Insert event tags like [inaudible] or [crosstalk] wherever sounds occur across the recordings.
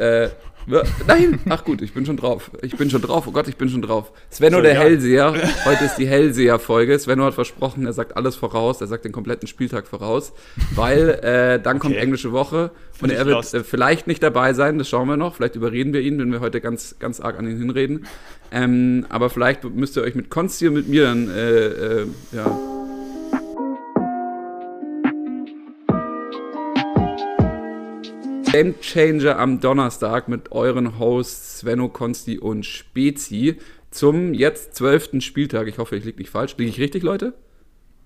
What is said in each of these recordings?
äh, nein, ach gut, ich bin schon drauf. Ich bin schon drauf. Oh Gott, ich bin schon drauf. Svenno der Hellseher. Heute ist die Hellseher-Folge. Svenno hat versprochen, er sagt alles voraus. Er sagt den kompletten Spieltag voraus, weil äh, dann okay. kommt englische Woche und er wird äh, vielleicht nicht dabei sein. Das schauen wir noch. Vielleicht überreden wir ihn, wenn wir heute ganz, ganz arg an ihn hinreden. Ähm, aber vielleicht müsst ihr euch mit Konsti und mit mir dann, äh, äh ja Game Changer am Donnerstag mit euren Hosts Svenno, Konsti und Spezi zum jetzt zwölften Spieltag. Ich hoffe, ich liege nicht falsch. Liege ich richtig, Leute?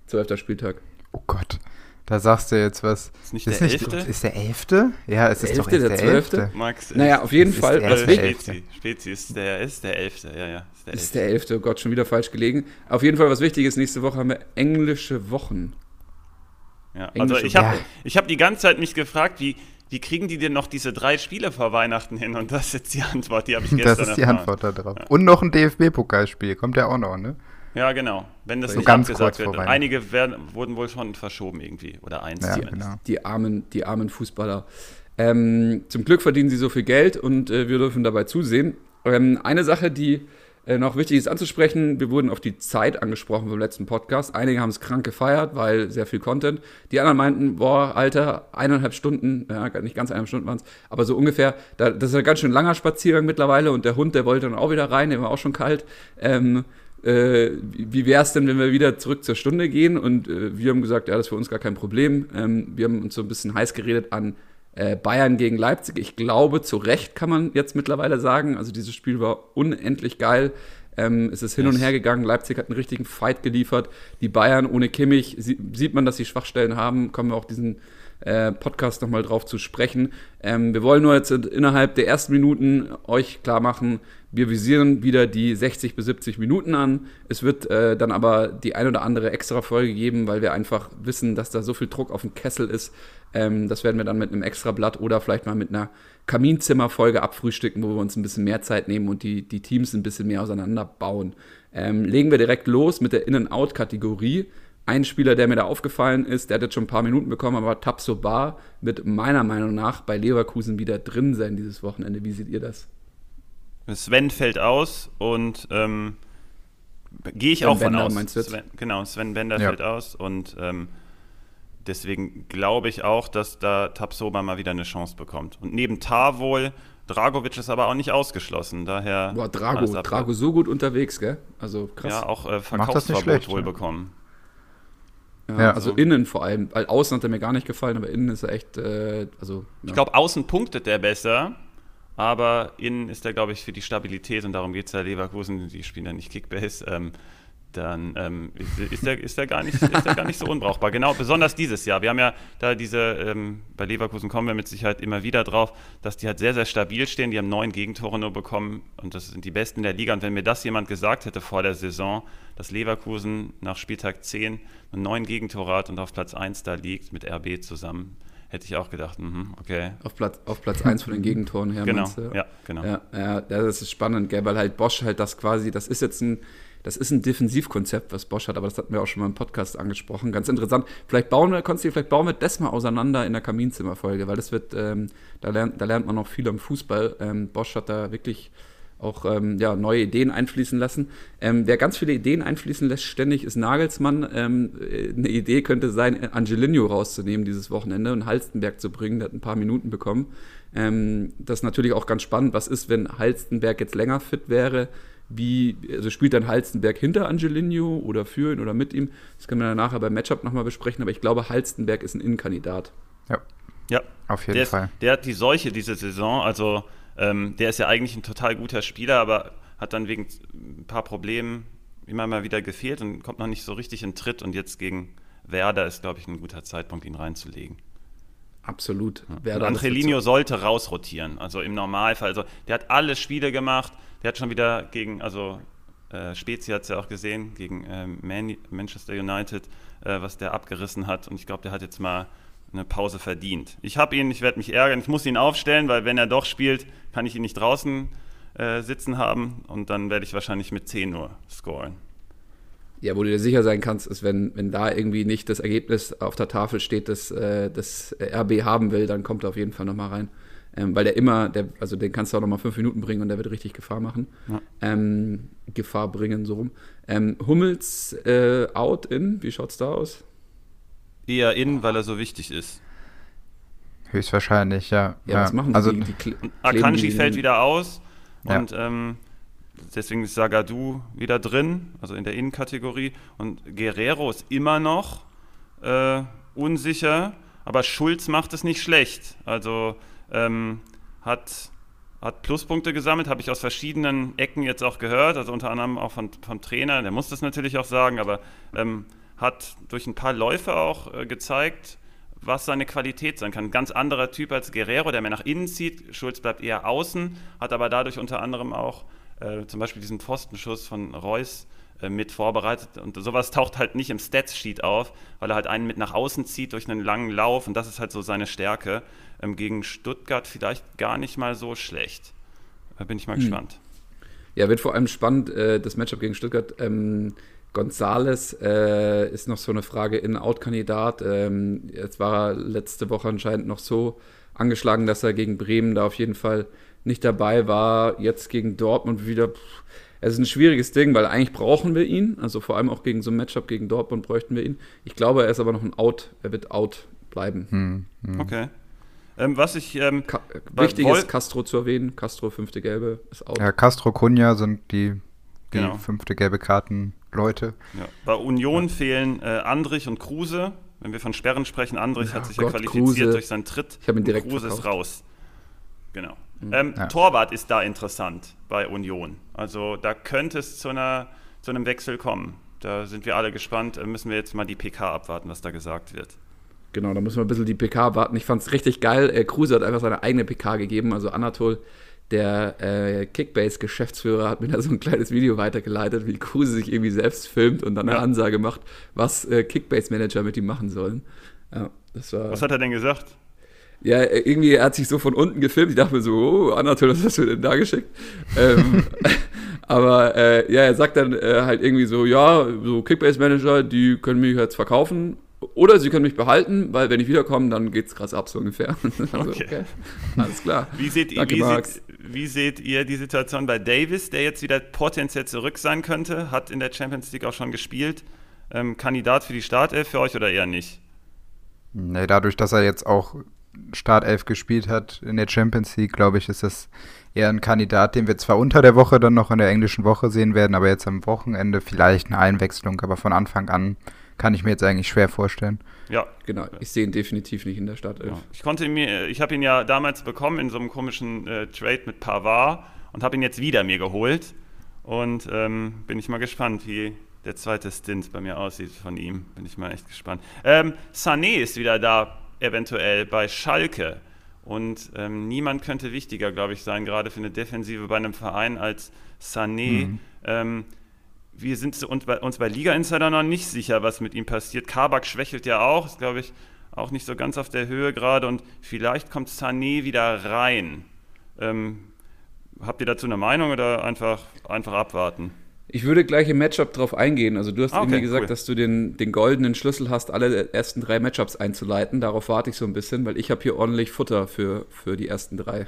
Zwölfter Spieltag. Oh Gott. Da sagst du jetzt was. Ist nicht ist der elfte? Ist der elfte? Ja, es ist doch der, der zwölfte. Max, naja, auf jeden Fall. Was Spezi. Spezi ist der, ist der elfte, ja, ja. Ist der, ist der elfte, oh Gott, schon wieder falsch gelegen. Auf jeden Fall, was wichtig ist, nächste Woche haben wir englische Wochen. Ja, also ich habe ja. hab die ganze Zeit mich gefragt, wie, wie kriegen die denn noch diese drei Spiele vor Weihnachten hin? Und das ist jetzt die Antwort, die habe ich gestern Das ist die erfahren. Antwort darauf. Und noch ein DFB-Pokalspiel, kommt ja auch noch, ne? Ja, genau. Wenn das so nicht ganz abgesagt wird. Einige werden, wurden wohl schon verschoben irgendwie. Oder eins ja, genau. Die armen, die armen Fußballer. Ähm, zum Glück verdienen sie so viel Geld und äh, wir dürfen dabei zusehen. Ähm, eine Sache, die äh, noch wichtig ist anzusprechen, wir wurden auf die Zeit angesprochen vom letzten Podcast. Einige haben es krank gefeiert, weil sehr viel Content. Die anderen meinten, boah, Alter, eineinhalb Stunden, ja, nicht ganz eineinhalb Stunden waren es, aber so ungefähr, da, das ist ein ganz schön langer Spaziergang mittlerweile und der Hund, der wollte dann auch wieder rein, der war auch schon kalt. Ähm, äh, wie wäre es denn, wenn wir wieder zurück zur Stunde gehen? Und äh, wir haben gesagt, ja, das ist für uns gar kein Problem. Ähm, wir haben uns so ein bisschen heiß geredet an Bayern gegen Leipzig. Ich glaube, zu Recht kann man jetzt mittlerweile sagen. Also dieses Spiel war unendlich geil. Ähm, es ist hin yes. und her gegangen. Leipzig hat einen richtigen Fight geliefert. Die Bayern ohne Kimmich sie, sieht man, dass sie Schwachstellen haben. Kommen wir auch diesen äh, Podcast nochmal drauf zu sprechen. Ähm, wir wollen nur jetzt innerhalb der ersten Minuten euch klar machen, wir visieren wieder die 60 bis 70 Minuten an. Es wird äh, dann aber die ein oder andere extra Folge geben, weil wir einfach wissen, dass da so viel Druck auf dem Kessel ist. Ähm, das werden wir dann mit einem extra Blatt oder vielleicht mal mit einer Kaminzimmerfolge abfrühstücken, wo wir uns ein bisschen mehr Zeit nehmen und die, die Teams ein bisschen mehr auseinanderbauen. Ähm, legen wir direkt los mit der In-and-Out-Kategorie. Ein Spieler, der mir da aufgefallen ist, der hat jetzt schon ein paar Minuten bekommen, aber Tapso Bar wird meiner Meinung nach bei Leverkusen wieder drin sein dieses Wochenende. Wie seht ihr das? Sven fällt aus und ähm, gehe ich Sven auch Bender, von aus. Sven, genau, Sven Bender ja. fällt aus und ähm, deswegen glaube ich auch, dass da Tapsoba mal wieder eine Chance bekommt. Und neben Tar wohl, Dragovic ist aber auch nicht ausgeschlossen. Daher Boah, Drago, Drago so gut unterwegs, gell? Also krass. Ja, auch äh, Verkaufsverbot wohl ja. bekommen. Ja, ja, also, innen vor allem. Weil außen hat er mir gar nicht gefallen, aber innen ist er echt, äh, also. Ich glaube, außen punktet er besser. Aber innen ist er, glaube ich, für die Stabilität und darum geht es ja Leverkusen, die spielen ja nicht Kickbase, ähm, dann ähm, ist, er, ist, er gar nicht, ist er gar nicht so unbrauchbar. Genau, besonders dieses Jahr. Wir haben ja da diese, ähm, bei Leverkusen kommen wir mit Sicherheit immer wieder drauf, dass die halt sehr, sehr stabil stehen. Die haben neun Gegentore nur bekommen und das sind die besten der Liga. Und wenn mir das jemand gesagt hätte vor der Saison, dass Leverkusen nach Spieltag 10 neun Gegentore hat und auf Platz 1 da liegt mit RB zusammen, Hätte ich auch gedacht, mhm, okay. Auf Platz, auf Platz 1 von den [laughs] Gegentoren her. Genau, ja, genau. Ja, ja, das ist spannend, gell, weil halt Bosch halt das quasi, das ist jetzt ein, das ist ein Defensivkonzept, was Bosch hat, aber das hatten wir auch schon mal im Podcast angesprochen. Ganz interessant. Vielleicht bauen wir, Konsti, vielleicht bauen wir das mal auseinander in der Kaminzimmerfolge, weil das wird, ähm, da, lernt, da lernt man noch viel am Fußball. Ähm, Bosch hat da wirklich auch ähm, ja, neue Ideen einfließen lassen. Ähm, wer ganz viele Ideen einfließen lässt, ständig ist Nagelsmann. Ähm, eine Idee könnte sein, Angelino rauszunehmen dieses Wochenende und Halstenberg zu bringen. Der hat ein paar Minuten bekommen. Ähm, das ist natürlich auch ganz spannend. Was ist, wenn Halstenberg jetzt länger fit wäre? Wie, also spielt dann Halstenberg hinter Angelino oder für ihn oder mit ihm? Das können wir dann nachher beim Matchup nochmal besprechen, aber ich glaube, Halstenberg ist ein Innenkandidat. Ja. Ja, auf jeden der Fall. Ist, der hat die Seuche diese Saison, also ähm, der ist ja eigentlich ein total guter Spieler, aber hat dann wegen ein paar Problemen immer mal wieder gefehlt und kommt noch nicht so richtig in Tritt. Und jetzt gegen Werder ist, glaube ich, ein guter Zeitpunkt, ihn reinzulegen. Absolut. Ja. Angelino sollte rausrotieren, also im Normalfall. Also der hat alle Spiele gemacht, der hat schon wieder gegen, also äh, Spezi hat es ja auch gesehen, gegen äh, Man Manchester United, äh, was der abgerissen hat. Und ich glaube, der hat jetzt mal eine Pause verdient. Ich habe ihn, ich werde mich ärgern, ich muss ihn aufstellen, weil wenn er doch spielt, kann ich ihn nicht draußen äh, sitzen haben und dann werde ich wahrscheinlich mit 10 nur scoren. Ja, wo du dir sicher sein kannst, ist, wenn, wenn da irgendwie nicht das Ergebnis auf der Tafel steht, das, äh, das RB haben will, dann kommt er auf jeden Fall nochmal rein. ähm, weil der immer, der, also den kannst du auch noch mal fünf Minuten bringen und der wird richtig Gefahr machen. Ja. Ähm, Gefahr bringen, so rum. Ähm, Hummels äh, out, in, wie schaut's da aus? Eher in, weil er so wichtig ist. Höchstwahrscheinlich, ja. Ja, was machen also, die? die kle- Akanji die- fällt wieder aus Ja. und ähm, deswegen ist Sagadu wieder drin, also in der Innenkategorie. Und Guerrero ist immer noch äh, unsicher, aber Schulz macht es nicht schlecht. Also ähm, hat, hat Pluspunkte gesammelt, habe ich aus verschiedenen Ecken jetzt auch gehört, also unter anderem auch von, vom Trainer, der muss das natürlich auch sagen, aber ähm, hat durch ein paar Läufe auch äh, gezeigt, was seine Qualität sein kann. Ein ganz anderer Typ als Guerrero, der mehr nach innen zieht. Schulz bleibt eher außen, hat aber dadurch unter anderem auch äh, zum Beispiel diesen Pfostenschuss von Reus äh, mit vorbereitet. Und sowas taucht halt nicht im Stats-Sheet auf, weil er halt einen mit nach außen zieht durch einen langen Lauf und das ist halt so seine Stärke. Ähm, gegen Stuttgart vielleicht gar nicht mal so schlecht. Da bin ich mal gespannt. Ja, wird vor allem spannend, äh, das Matchup gegen Stuttgart. Ähm, Gonzales äh, ist noch so eine Frage In-Out-Kandidat. Ähm, jetzt war er letzte Woche anscheinend noch so angeschlagen, dass er gegen Bremen da auf jeden Fall nicht dabei war. Jetzt gegen Dortmund wieder. Pff, es ist ein schwieriges Ding, weil eigentlich brauchen wir ihn. Also vor allem auch gegen so ein Matchup gegen Dortmund bräuchten wir ihn. Ich glaube, er ist aber noch ein Out. Er wird out bleiben. hm, hm. Okay. Ähm, was ich ähm, wichtig ist, Castro zu erwähnen. Castro, fünfte Gelbe, ist out. Ja, Castro Cunha sind die, die Genau. fünfte gelbe Karten-Leute. Ja. Bei Union fehlen äh, Andrich und Kruse. Wenn wir von Sperren sprechen, Andrich Ja, hat sich Gott, ja qualifiziert Kruse. durch seinen Tritt. Ich hab ihn und direkt Kruse ist verkauft. raus. Genau. Ähm, Ja. Torwart ist da interessant bei Union. Also da könnte es zu, einer, zu einem Wechsel kommen. Da sind wir alle gespannt. Äh, müssen wir jetzt mal die PK abwarten, was da gesagt wird. Genau, da müssen wir ein bisschen die PK warten. Ich fand es richtig geil. Äh, Kruse hat einfach seine eigene PK gegeben. Also Anatol, der äh, Kickbase-Geschäftsführer, hat mir da so ein kleines Video weitergeleitet, wie Kruse sich irgendwie selbst filmt und dann eine Ja. Ansage macht, was äh, Kickbase-Manager mit ihm machen sollen. Ja, war. Was hat er denn gesagt? Ja, äh, irgendwie, er hat sich so von unten gefilmt. Ich dachte mir so, oh, Anatol, was hast du denn da geschickt? ähm, [laughs] aber äh, ja, er sagt dann äh, halt irgendwie so, ja, so Kickbase-Manager, die können mich jetzt verkaufen oder sie können mich behalten, weil wenn ich wiederkomme, dann geht's krass ab, so ungefähr. [laughs] also, Okay. Alles klar. Wie seht, ihr, Danke, wie, Max. seht, wie seht ihr die Situation bei Davis, der jetzt wieder potenziell zurück sein könnte? Hat in der Champions League auch schon gespielt. Ähm, Kandidat für die Startelf für euch oder eher nicht? Nee, dadurch, dass er jetzt auch Startelf gespielt hat in der Champions League, glaube ich, ist das eher ein Kandidat, den wir zwar unter der Woche dann noch in der englischen Woche sehen werden, aber jetzt am Wochenende vielleicht eine Einwechslung, aber von Anfang an kann ich mir jetzt eigentlich schwer vorstellen. Ja, Genau, ich sehe ihn definitiv nicht in der Startelf. Ja. Ich konnte mir, ich habe ihn ja damals bekommen in so einem komischen äh, Trade mit Pavard und habe ihn jetzt wieder mir geholt. Und ähm, bin ich mal gespannt, wie der zweite Stint bei mir aussieht von ihm. Bin ich mal echt gespannt. Ähm, Sané ist wieder da, eventuell bei Schalke. Und ähm, niemand könnte wichtiger, glaube ich, sein, gerade für eine Defensive bei einem Verein als Sané. Mhm. Ähm, wir sind uns bei, uns bei Liga Insider noch nicht sicher, was mit ihm passiert. Kabak schwächelt ja auch, ist glaube ich auch nicht so ganz auf der Höhe gerade und vielleicht kommt Sané wieder rein. Ähm, habt ihr dazu eine Meinung oder einfach, einfach abwarten? Ich würde gleich im Matchup drauf eingehen. Also du hast Ah, okay, irgendwie gesagt, cool. dass du den, den goldenen Schlüssel hast, alle ersten drei Matchups einzuleiten. Darauf warte ich so ein bisschen, weil ich habe hier ordentlich Futter für, für die ersten drei.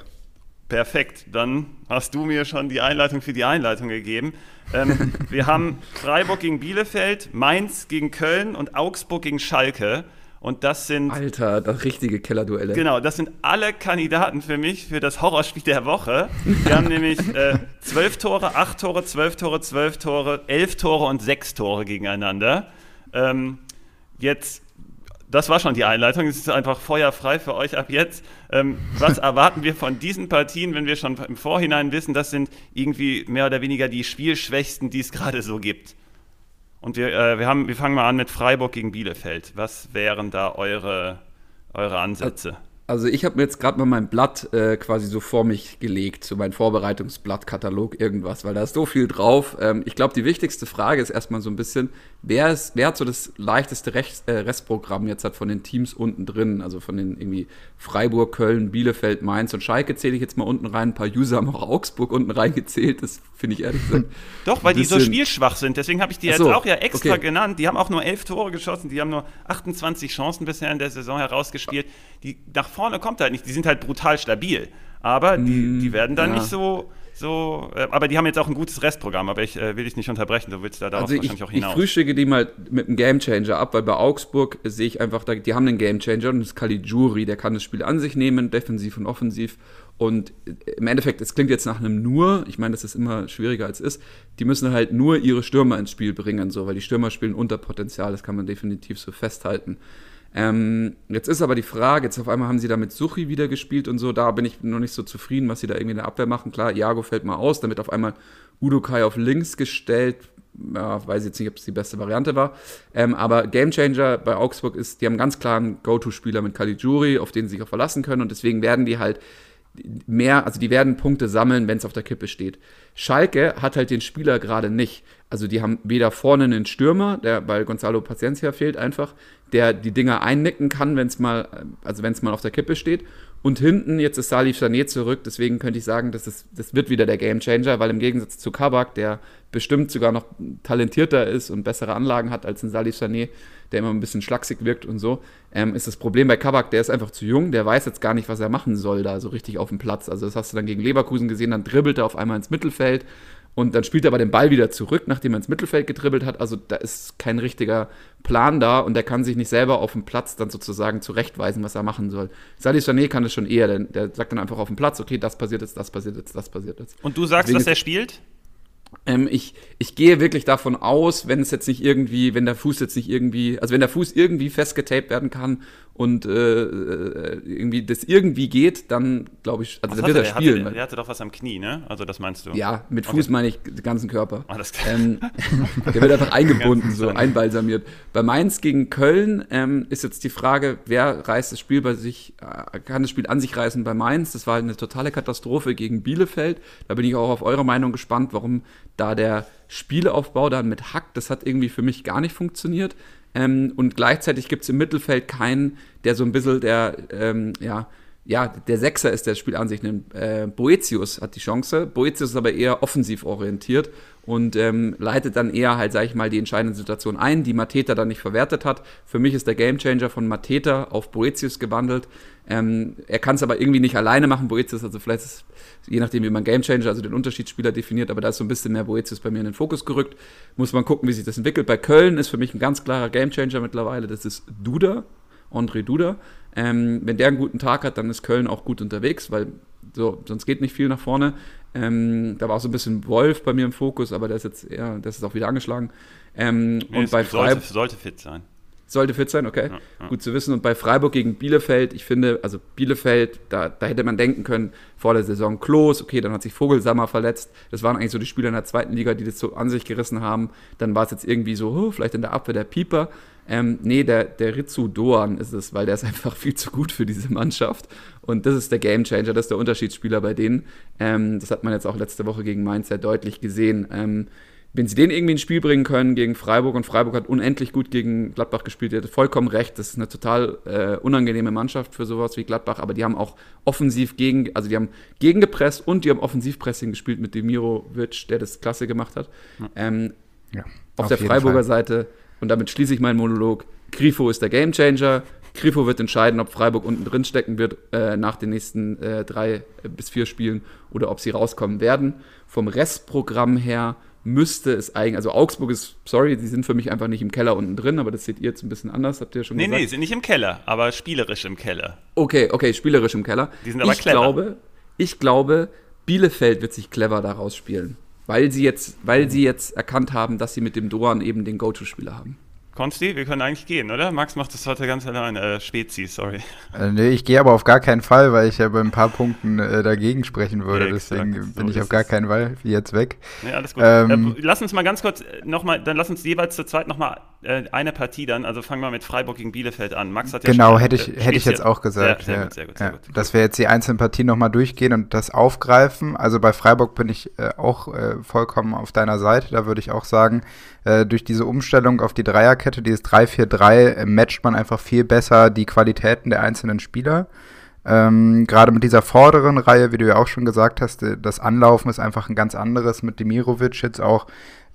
Perfekt, dann hast du mir schon die Einleitung für die Einleitung gegeben. Ähm, [laughs] wir haben Freiburg gegen Bielefeld, Mainz gegen Köln und Augsburg gegen Schalke. Und das sind Alter, das richtige Kellerduelle. Genau, das sind alle Kandidaten für mich für das Horrorspiel der Woche. Wir haben [laughs] nämlich äh, 12 Tore, 8 Tore, 12 Tore, 12 Tore, 11 Tore und 6 Tore gegeneinander. Ähm, jetzt, das war schon die Einleitung, es ist einfach feuerfrei für euch ab jetzt. Ähm, was [laughs] erwarten wir von diesen Partien, wenn wir schon im Vorhinein wissen, das sind irgendwie mehr oder weniger die Spielschwächsten, die es gerade so gibt? Und wir, äh, wir, haben, wir fangen mal an mit Freiburg gegen Bielefeld. Was wären da eure, eure Ansätze? Also ich habe mir jetzt gerade mal mein Blatt äh, quasi so vor mich gelegt, so mein Vorbereitungsblatt-Katalog, irgendwas, weil da ist so viel drauf. Ähm, ich glaube, die wichtigste Frage ist erstmal so ein bisschen, wer, ist, wer hat so das leichteste Rechts, äh, Restprogramm jetzt hat von den Teams unten drin, also von den irgendwie Freiburg, Köln, Bielefeld, Mainz und Schalke zähle ich jetzt mal unten rein. Ein paar User haben auch Augsburg unten reingezählt, das finde ich ehrlich gesagt. [laughs] Doch, weil die so spielschwach sind. Deswegen habe ich die Ach jetzt so, auch ja extra okay. genannt. Die haben auch nur elf Tore geschossen. Die haben nur 28 Chancen bisher in der Saison herausgespielt. Die nach vorne kommt halt nicht. Die sind halt brutal stabil. Aber die, Mm, die werden dann ja. nicht so, so äh, aber die haben jetzt auch ein gutes Restprogramm, aber ich äh, will dich nicht unterbrechen, du willst da darauf Also ich, wahrscheinlich auch ich hinaus. frühstücke die mal mit einem Gamechanger ab, weil bei Augsburg sehe ich einfach, die haben einen Gamechanger und das ist Caligiuri, der kann das Spiel an sich nehmen, defensiv und offensiv. Und im Endeffekt, es klingt jetzt nach einem nur, ich meine, das ist immer schwieriger als es ist, die müssen halt nur ihre Stürmer ins Spiel bringen, so, weil die Stürmer spielen unter Potenzial, das kann man definitiv so festhalten. Ähm, jetzt ist aber die Frage, jetzt auf einmal haben sie da mit Suchi wieder gespielt und so, da bin ich noch nicht so zufrieden, was sie da irgendwie in der Abwehr machen. Klar, Iago fällt mal aus, damit auf einmal Udo Kai auf links gestellt. Ja, weiß jetzt nicht, ob es die beste Variante war. Ähm, aber Gamechanger bei Augsburg ist, die haben ganz klar einen Go-To-Spieler mit Caligiuri, auf den sie sich auch verlassen können und deswegen werden die halt mehr, also die werden Punkte sammeln, wenn es auf der Kippe steht. Schalke hat halt den Spieler gerade nicht. Also die haben weder vorne einen Stürmer, der weil Gonzalo Paciencia fehlt einfach, der die Dinger einnicken kann, wenn es mal, also wenn es mal auf der Kippe steht. Und hinten, jetzt ist Salif Sané zurück, deswegen könnte ich sagen, das, ist, das wird wieder der Gamechanger, weil im Gegensatz zu Kabak, der bestimmt sogar noch talentierter ist und bessere Anlagen hat als ein Salif Sané, der immer ein bisschen schlaksig wirkt und so, ähm, ist das Problem bei Kabak, der ist einfach zu jung, der weiß jetzt gar nicht, was er machen soll da so richtig auf dem Platz. Also das hast du dann gegen Leverkusen gesehen, dann dribbelt er auf einmal ins Mittelfeld und dann spielt er aber den Ball wieder zurück, nachdem er ins Mittelfeld gedribbelt hat. Also da ist kein richtiger Plan da und der kann sich nicht selber auf dem Platz dann sozusagen zurechtweisen, was er machen soll. Salih Sané kann das schon eher, denn der sagt dann einfach auf dem Platz, okay, das passiert jetzt, das passiert jetzt, das passiert jetzt. Und du sagst, Deswegen dass er spielt? Ähm, ich, ich gehe wirklich davon aus, wenn es jetzt nicht irgendwie, wenn der Fuß jetzt nicht irgendwie, also wenn der Fuß irgendwie festgetaped werden kann und äh, äh, irgendwie das irgendwie geht, dann glaube ich, also dann wird er der? spielen. Hatte, der hatte doch was am Knie, ne? Also das meinst du? ja, mit Fuß Okay. meine ich den ganzen Körper. Alles klar. Ähm, [laughs] der wird einfach eingebunden, [laughs] so einbalsamiert. Bei Mainz gegen Köln ähm, ist jetzt die Frage, wer reißt das Spiel bei sich, äh, kann das Spiel an sich reißen bei Mainz? Das war halt eine totale Katastrophe gegen Bielefeld. Da bin ich auch auf eure Meinung gespannt, warum da der Spielaufbau dann mit Hack, das hat irgendwie für mich gar nicht funktioniert. Ähm, und gleichzeitig gibt es im Mittelfeld keinen, der so ein bisschen der, ähm, ja, ja, der Sechser ist, der das Spiel an sich nimmt. Äh, Boetius hat die Chance. Boetius ist aber eher offensiv orientiert und ähm, leitet dann eher halt, sag ich mal, die entscheidende Situation ein, die Mateta dann nicht verwertet hat. Für mich ist der Gamechanger von Mateta auf Boetius gewandelt. Ähm, er kann es aber irgendwie nicht alleine machen, Boetius, also vielleicht ist, je nachdem, wie man Gamechanger, also den Unterschiedsspieler definiert, aber da ist so ein bisschen mehr Boetius bei mir in den Fokus gerückt. Muss man gucken, wie sich das entwickelt. Bei Köln ist für mich ein ganz klarer Gamechanger mittlerweile, das ist Duda, André Duda. Ähm, wenn der einen guten Tag hat, dann ist Köln auch gut unterwegs, weil so, sonst geht nicht viel nach vorne. Ähm, da war auch so ein bisschen Wolf bei mir im Fokus, aber der ist jetzt eher, das ist auch wieder angeschlagen. Ähm, Nee, und bei sollte, Freiburg sollte fit sein. sollte fit sein, okay. Ja, ja. Gut zu wissen. Und bei Freiburg gegen Bielefeld, ich finde, also Bielefeld, da, da hätte man denken können, vor der Saison Klos, okay, dann hat sich Vogelsammer verletzt. Das waren eigentlich so die Spieler in der zweiten Liga, die das so an sich gerissen haben. Dann war es jetzt irgendwie so, oh, vielleicht in der Abwehr der Pieper. Ähm, nee, der, der Ritsu Doan ist es, weil der ist [laughs] einfach viel zu gut für diese Mannschaft. Und das ist der Gamechanger, das ist der Unterschiedsspieler bei denen. Ähm, das hat man jetzt auch letzte Woche gegen Mainz sehr deutlich gesehen. Ähm, wenn sie den irgendwie ins Spiel bringen können gegen Freiburg und Freiburg hat unendlich gut gegen Gladbach gespielt, ihr hattet vollkommen recht, das ist eine total äh, unangenehme Mannschaft für sowas wie Gladbach, aber die haben auch offensiv gegen, also die haben gegengepresst und die haben Offensivpressing gespielt mit Demirovic, der das klasse gemacht hat. Ähm, Ja, auf, auf der Freiburger Fall. Seite, und damit schließe ich meinen Monolog, Grifo ist der Gamechanger. Grifo wird entscheiden, ob Freiburg unten drin stecken wird äh, nach den nächsten äh, drei bis vier Spielen oder ob sie rauskommen werden. Vom Restprogramm her müsste es eigentlich, also Augsburg ist, sorry, die sind für mich einfach nicht im Keller unten drin, aber das seht ihr jetzt ein bisschen anders, habt ihr schon Nee, gesagt. nee, sind nicht im Keller, aber spielerisch im Keller. Okay, okay, spielerisch im Keller. Die sind aber ich clever. Glaube, ich glaube, Bielefeld wird sich clever daraus spielen. Weil sie jetzt, weil sie jetzt erkannt haben, dass sie mit dem Doan eben den Go-To-Spieler haben. Konsti, wir können eigentlich gehen, oder? Max macht das heute ganz allein. Äh, Spezi, sorry. Äh, nee, ich gehe aber auf gar keinen Fall, weil ich ja bei ein paar Punkten äh, dagegen sprechen würde. Ja, exakt, Deswegen so bin ich ist auf gar keinen Fall jetzt weg. Nee, alles gut. Ähm, äh, lass uns mal ganz kurz nochmal, dann lass uns jeweils zu zweit nochmal äh, eine Partie dann, also fangen wir mit Freiburg gegen Bielefeld an. Max hat ja Genau, schon, hätte ich, äh, hätte ich jetzt auch gesagt. Sehr, sehr ja, gut, sehr gut, sehr ja. gut. Dass wir jetzt die einzelnen Partien nochmal durchgehen und das aufgreifen. Also bei Freiburg bin ich äh, auch äh, vollkommen auf deiner Seite. Da würde ich auch sagen, äh, durch diese Umstellung auf die Dreierkette, dieses 3-4-3, äh, matcht man einfach viel besser die Qualitäten der einzelnen Spieler. Ähm, Gerade mit dieser vorderen Reihe, wie du ja auch schon gesagt hast, das Anlaufen ist einfach ein ganz anderes mit Demirovic jetzt auch.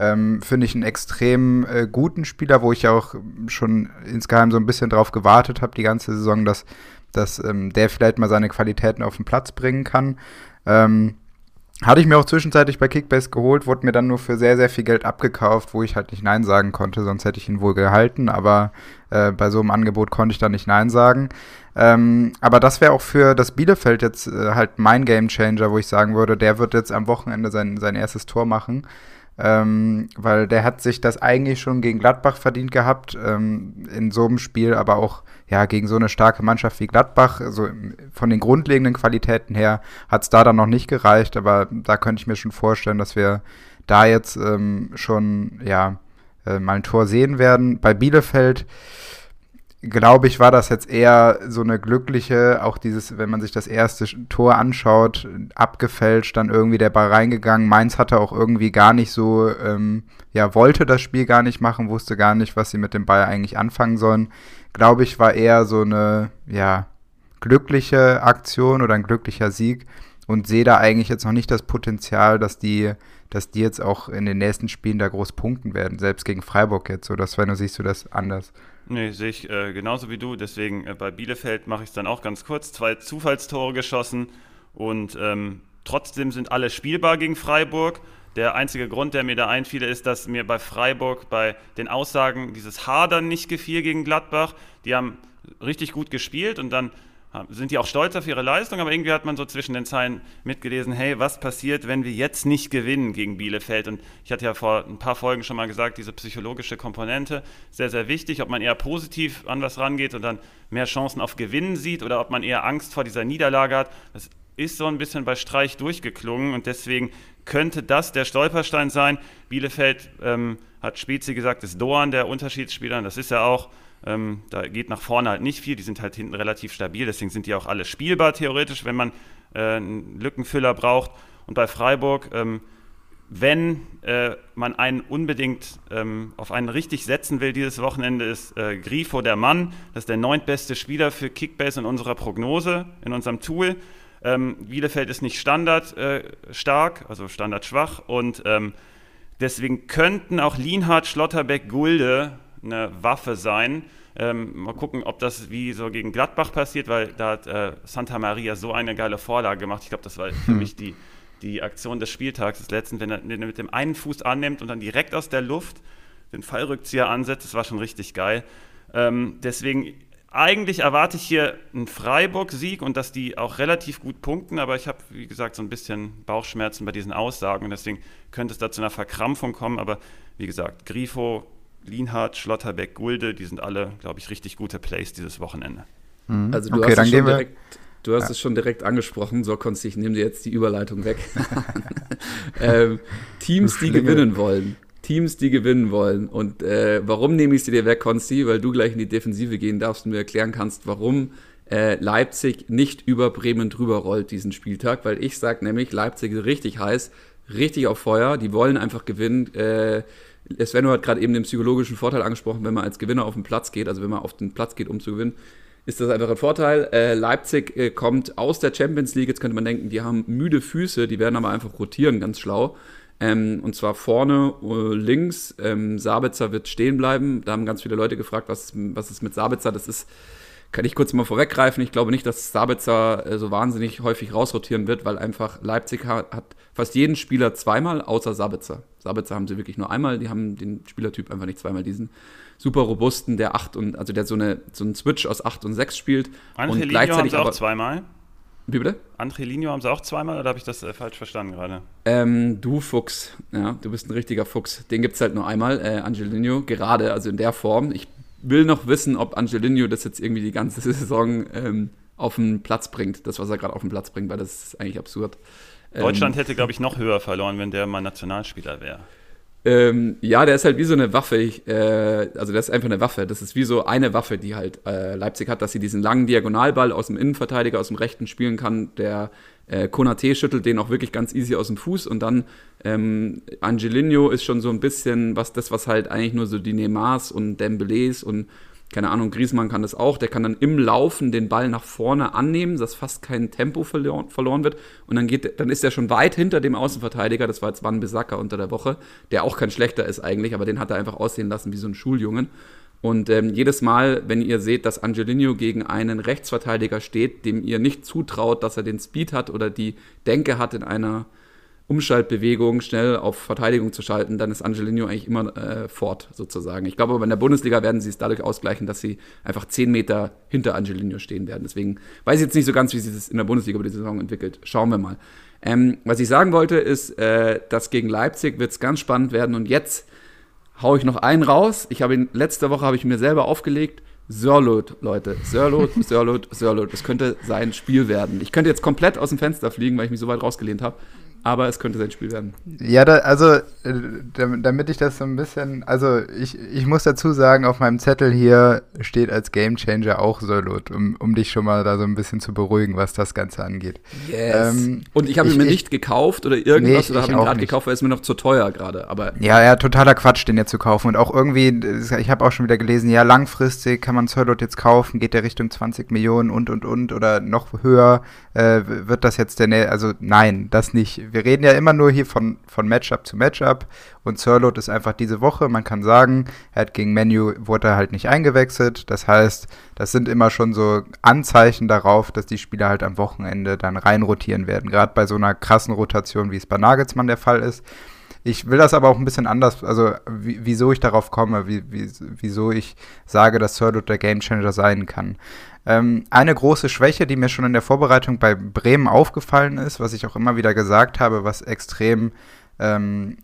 Ähm, Finde ich einen extrem äh, guten Spieler, wo ich ja auch schon insgeheim so ein bisschen drauf gewartet habe, die ganze Saison, dass dass ähm, der vielleicht mal seine Qualitäten auf den Platz bringen kann. Ähm, hatte ich mir auch zwischenzeitlich bei Kickbase geholt, wurde mir dann nur für sehr, sehr viel Geld abgekauft, wo ich halt nicht Nein sagen konnte, sonst hätte ich ihn wohl gehalten, aber äh, bei so einem Angebot konnte ich dann nicht Nein sagen. Ähm, aber das wäre auch für das Bielefeld jetzt äh, halt mein Game Changer, wo ich sagen würde, der wird jetzt am Wochenende sein, sein erstes Tor machen. Ähm, weil der hat sich das eigentlich schon gegen Gladbach verdient gehabt, ähm, in so einem Spiel, aber auch ja, gegen so eine starke Mannschaft wie Gladbach, also von den grundlegenden Qualitäten her, hat es da dann noch nicht gereicht, aber da könnte ich mir schon vorstellen, dass wir da jetzt ähm, schon ja, äh, mal ein Tor sehen werden. Bei Bielefeld glaube ich, war das jetzt eher so eine glückliche, auch dieses, wenn man sich das erste Tor anschaut, abgefälscht, dann irgendwie der Ball reingegangen. Mainz hatte auch irgendwie gar nicht so, ähm, ja, wollte das Spiel gar nicht machen, wusste gar nicht, was sie mit dem Ball eigentlich anfangen sollen. Glaube ich, war eher so eine, ja, glückliche Aktion oder ein glücklicher Sieg und sehe da eigentlich jetzt noch nicht das Potenzial, dass die, dass die jetzt auch in den nächsten Spielen da groß punkten werden, selbst gegen Freiburg jetzt. Das, wenn du siehst du das anders. Nee, sehe ich äh, genauso wie du. Deswegen äh, bei Bielefeld mache ich es dann auch ganz kurz. Zwei Zufallstore geschossen und ähm, trotzdem sind alle spielbar gegen Freiburg. Der einzige Grund, der mir da einfiel, ist, dass mir bei Freiburg bei den Aussagen dieses Hadern nicht gefiel gegen Gladbach. Die haben richtig gut gespielt und dann sind die auch stolz auf ihre Leistung, aber irgendwie hat man so zwischen den Zeilen mitgelesen, hey, was passiert, wenn wir jetzt nicht gewinnen gegen Bielefeld? Und ich hatte ja vor ein paar Folgen schon mal gesagt, diese psychologische Komponente, sehr, sehr wichtig, ob man eher positiv an was rangeht und dann mehr Chancen auf Gewinnen sieht oder ob man eher Angst vor dieser Niederlage hat. Das ist so ein bisschen bei Streich durchgeklungen und deswegen könnte das der Stolperstein sein. Bielefeld ähm, hat Spezi gesagt, ist Doan der Unterschiedsspieler, und das ist er auch. Ähm, da geht nach vorne halt nicht viel, die sind halt hinten relativ stabil, deswegen sind die auch alle spielbar theoretisch, wenn man äh, einen Lückenfüller braucht. Und bei Freiburg, ähm, wenn äh, man einen unbedingt ähm, auf einen richtig setzen will dieses Wochenende, ist äh, Grifo der Mann. Das ist der neuntbeste Spieler für Kickbase in unserer Prognose, in unserem Tool. Ähm, Bielefeld ist nicht standard äh, stark, also standard schwach und ähm, deswegen könnten auch Lienhardt, Schlotterbeck, Gulde eine Waffe sein. Ähm, mal gucken, ob das wie so gegen Gladbach passiert, weil da hat äh, Santa Maria so eine geile Vorlage gemacht. Ich glaube, das war für mich die, die Aktion des Spieltags des letzten, wenn er, wenn er mit dem einen Fuß annimmt und dann direkt aus der Luft den Fallrückzieher ansetzt. Das war schon richtig geil. Ähm, deswegen eigentlich erwarte ich hier einen Freiburg-Sieg und dass die auch relativ gut punkten, aber ich habe, wie gesagt, so ein bisschen Bauchschmerzen bei diesen Aussagen und deswegen könnte es da zu einer Verkrampfung kommen. Aber wie gesagt, Grifo Lienhardt, Schlotterbeck, Gulde, die sind alle, glaube ich, richtig gute Plays dieses Wochenende. Mhm. Also du okay, hast, es schon, direkt, du hast ja. es schon direkt angesprochen, so konntest ich nehme dir jetzt die Überleitung weg. [laughs] [laughs] ähm, Teams, die gewinnen wollen. Teams, die gewinnen wollen. Und äh, warum nehme ich sie dir weg, Konsti? Weil du gleich in die Defensive gehen darfst und mir erklären kannst, warum äh, Leipzig nicht über Bremen drüber rollt diesen Spieltag. Weil ich sage nämlich, Leipzig ist richtig heiß, richtig auf Feuer. Die wollen einfach gewinnen. Äh, Sven hat gerade eben den psychologischen Vorteil angesprochen, wenn man als Gewinner auf den Platz geht, also wenn man auf den Platz geht, um zu gewinnen, ist das einfach ein Vorteil. Äh, Leipzig äh, kommt aus der Champions League, jetzt könnte man denken, die haben müde Füße, die werden aber einfach rotieren, ganz schlau. Ähm, und zwar vorne äh, links, ähm, Sabitzer wird stehen bleiben. Da haben ganz viele Leute gefragt, was, was ist mit Sabitzer? Das ist kann ich kurz mal vorweggreifen. Ich glaube nicht, dass Sabitzer äh, so wahnsinnig häufig rausrotieren wird, weil einfach Leipzig hat, hat, fast jeden Spieler zweimal, außer Sabitzer. Sabitzer haben sie wirklich nur einmal. Die haben den Spielertyp einfach nicht zweimal. Diesen super robusten, der 8 und, also der so, eine, so einen Switch aus 8 und 6 spielt. André und gleichzeitig haben sie auch aber, zweimal. Wie bitte? André Linio haben sie auch zweimal oder habe ich das äh, falsch verstanden gerade? Ähm, du Fuchs, ja, du bist ein richtiger Fuchs. Den gibt es halt nur einmal, äh, Angelino, gerade, also in der Form. Ich will noch wissen, ob Angelino das jetzt irgendwie die ganze [laughs] Saison ähm, auf den Platz bringt, das, was er gerade auf den Platz bringt, weil das ist eigentlich absurd. Deutschland ähm, hätte, glaube ich, noch höher verloren, wenn der mal Nationalspieler wäre. Ähm, ja, der ist halt wie so eine Waffe. Ich, äh, also, das ist einfach eine Waffe. Das ist wie so eine Waffe, die halt äh, Leipzig hat, dass sie diesen langen Diagonalball aus dem Innenverteidiger, aus dem Rechten spielen kann. Der äh, Konate schüttelt den auch wirklich ganz easy aus dem Fuß und dann ähm, Angelino ist schon so ein bisschen was das, was halt eigentlich nur so die Neymars und Dembélés und keine Ahnung, Griezmann kann das auch, der kann dann im Laufen den Ball nach vorne annehmen, dass fast kein Tempo verloren, verloren wird. Und dann geht, dann ist er schon weit hinter dem Außenverteidiger, das war jetzt Van Bissaka unter der Woche, der auch kein schlechter ist eigentlich, aber den hat er einfach aussehen lassen wie so ein Schuljungen Und ähm, jedes Mal, wenn ihr seht, dass Angelino gegen einen Rechtsverteidiger steht, dem ihr nicht zutraut, dass er den Speed hat oder die Denke hat, in einer Umschaltbewegung schnell auf Verteidigung zu schalten, dann ist Angelino eigentlich immer äh, fort, sozusagen. Ich glaube aber in der Bundesliga werden sie es dadurch ausgleichen, dass sie einfach zehn Meter hinter Angelino stehen werden. Deswegen weiß ich jetzt nicht so ganz, wie sich das in der Bundesliga über die Saison entwickelt. Schauen wir mal. Ähm, was ich sagen wollte, ist, äh, dass gegen Leipzig wird es ganz spannend werden und jetzt haue ich noch einen raus. Ich habe ihn, letzte Woche habe ich mir selber aufgelegt. Sörlot, Leute. Sörlot, Sörlot, Sörlot. Das könnte sein Spiel werden. Ich könnte jetzt komplett aus dem Fenster fliegen, weil ich mich so weit rausgelehnt habe aber es könnte sein Spiel werden. Ja, da, also äh, damit ich das so ein bisschen, also ich, ich muss dazu sagen, auf meinem Zettel hier steht als Gamechanger auch Solot, um, um dich schon mal da so ein bisschen zu beruhigen, was das Ganze angeht. Yes. Ähm, Und ich habe ihn mir nicht gekauft oder irgendwas nee, oder habe ihn gerade gekauft, weil es mir noch zu teuer gerade. Aber ja, ja, totaler Quatsch, den jetzt zu kaufen. Und auch irgendwie, ich habe auch schon wieder gelesen, ja, langfristig kann man Solot jetzt kaufen, geht der Richtung 20 Millionen und und und oder noch höher. Äh, wird das jetzt der, also nein, das nicht wir reden ja immer nur hier von, von Matchup zu Matchup und Sirlot ist einfach diese Woche, man kann sagen, er hat gegen Menu, wurde er halt nicht eingewechselt. Das heißt, das sind immer schon so Anzeichen darauf, dass die Spieler halt am Wochenende dann reinrotieren werden. Gerade bei so einer krassen Rotation, wie es bei Nagelsmann der Fall ist. Ich will das aber auch ein bisschen anders, also wieso ich darauf komme, wie, wie, wieso ich sage, dass Sirlot der Gamechanger sein kann. Ähm, eine große Schwäche, die mir schon in der Vorbereitung bei Bremen aufgefallen ist, was ich auch immer wieder gesagt habe, was extrem ähm,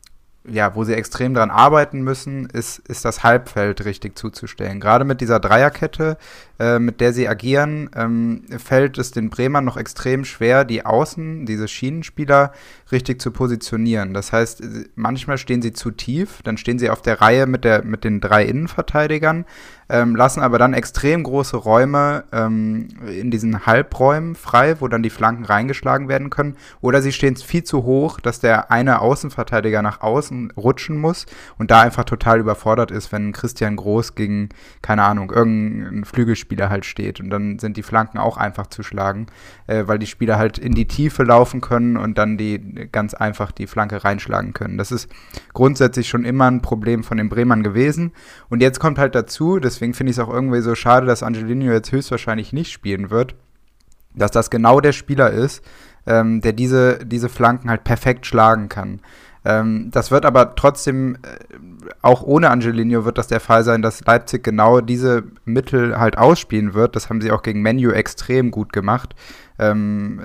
ja, wo sie extrem dran arbeiten müssen, ist, ist das Halbfeld richtig zuzustellen. Gerade mit dieser Dreierkette, äh, mit der sie agieren, ähm, fällt es den Bremern noch extrem schwer, die Außen, diese Schienenspieler, richtig zu positionieren. Das heißt, manchmal stehen sie zu tief, dann stehen sie auf der Reihe mit, der, mit den drei Innenverteidigern, ähm, lassen aber dann extrem große Räume ähm, in diesen Halbräumen frei, wo dann die Flanken reingeschlagen werden können. Oder sie stehen viel zu hoch, dass der eine Außenverteidiger nach außen rutschen muss und da einfach total überfordert ist, wenn Christian Groß gegen, keine Ahnung, irgendein Flügelspieler halt steht. Und dann sind die Flanken auch einfach zu schlagen, äh, weil die Spieler halt in die Tiefe laufen können und dann die ganz einfach die Flanke reinschlagen können. Das ist grundsätzlich schon immer ein Problem von den Bremern gewesen. Und jetzt kommt halt dazu, dass Deswegen finde ich es auch irgendwie so schade, dass Angelino jetzt höchstwahrscheinlich nicht spielen wird. Dass das genau der Spieler ist, ähm, der diese, diese Flanken halt perfekt schlagen kann. Ähm, das wird aber trotzdem, äh, auch ohne Angelino wird das der Fall sein, dass Leipzig genau diese Mittel halt ausspielen wird. Das haben sie auch gegen Menu extrem gut gemacht. Ähm,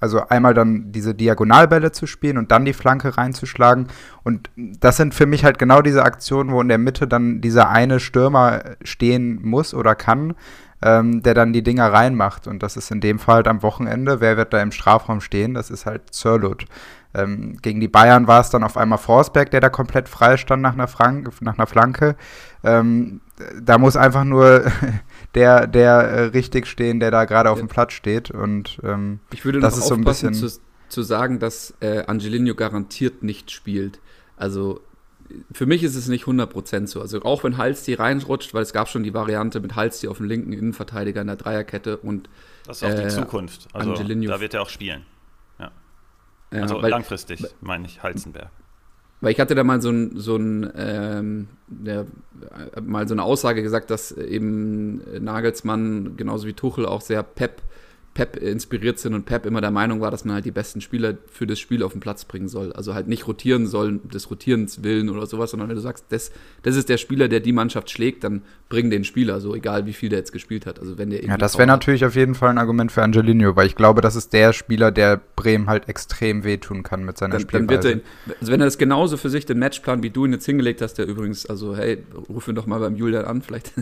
also einmal dann diese Diagonalbälle zu spielen und dann die Flanke reinzuschlagen. Und das sind für mich halt genau diese Aktionen, wo in der Mitte dann dieser eine Stürmer stehen muss oder kann, ähm, der dann die Dinger reinmacht. Und das ist in dem Fall halt am Wochenende. Wer wird da im Strafraum stehen? Das ist halt Zerlut. Ähm, gegen die Bayern war es dann auf einmal Forsberg, der da komplett frei stand nach einer, Frank nach einer Flanke. Ähm, da muss einfach nur [laughs] der, der äh, richtig stehen, der da gerade auf dem Platz steht. Und ähm, ich würde das noch ist so ein bisschen zu, zu sagen, dass äh, Angelino garantiert nicht spielt. Also für mich ist es nicht 100% so. Also auch wenn Halsti reinrutscht, weil es gab schon die Variante mit Halsti auf dem linken Innenverteidiger in der Dreierkette und Das ist auch äh, die Zukunft. Also Angelino. da wird er auch spielen. Ja. ja also weil, langfristig, meine ich, Halzenberg. Weil ich hatte da mal so ein, so ein ähm, der, äh, mal so eine Aussage gesagt, dass eben Nagelsmann genauso wie Tuchel auch sehr Pep Pep inspiriert sind und Pep immer der Meinung war, dass man halt die besten Spieler für das Spiel auf den Platz bringen soll. Also halt nicht rotieren soll, des Rotierens willen oder sowas, sondern wenn du sagst, das, das ist der Spieler, der die Mannschaft schlägt, dann bring den Spieler, so egal wie viel der jetzt gespielt hat. Also wenn der Ja, das wäre natürlich auf jeden Fall ein Argument für Angelino, weil ich glaube, das ist der Spieler, der Bremen halt extrem wehtun kann mit seiner dann, Spielweise. Dann wird er, also wenn er das genauso für sich den Matchplan, wie du ihn jetzt hingelegt hast, der übrigens, also hey, ruf ihn doch mal beim Julian an, vielleicht.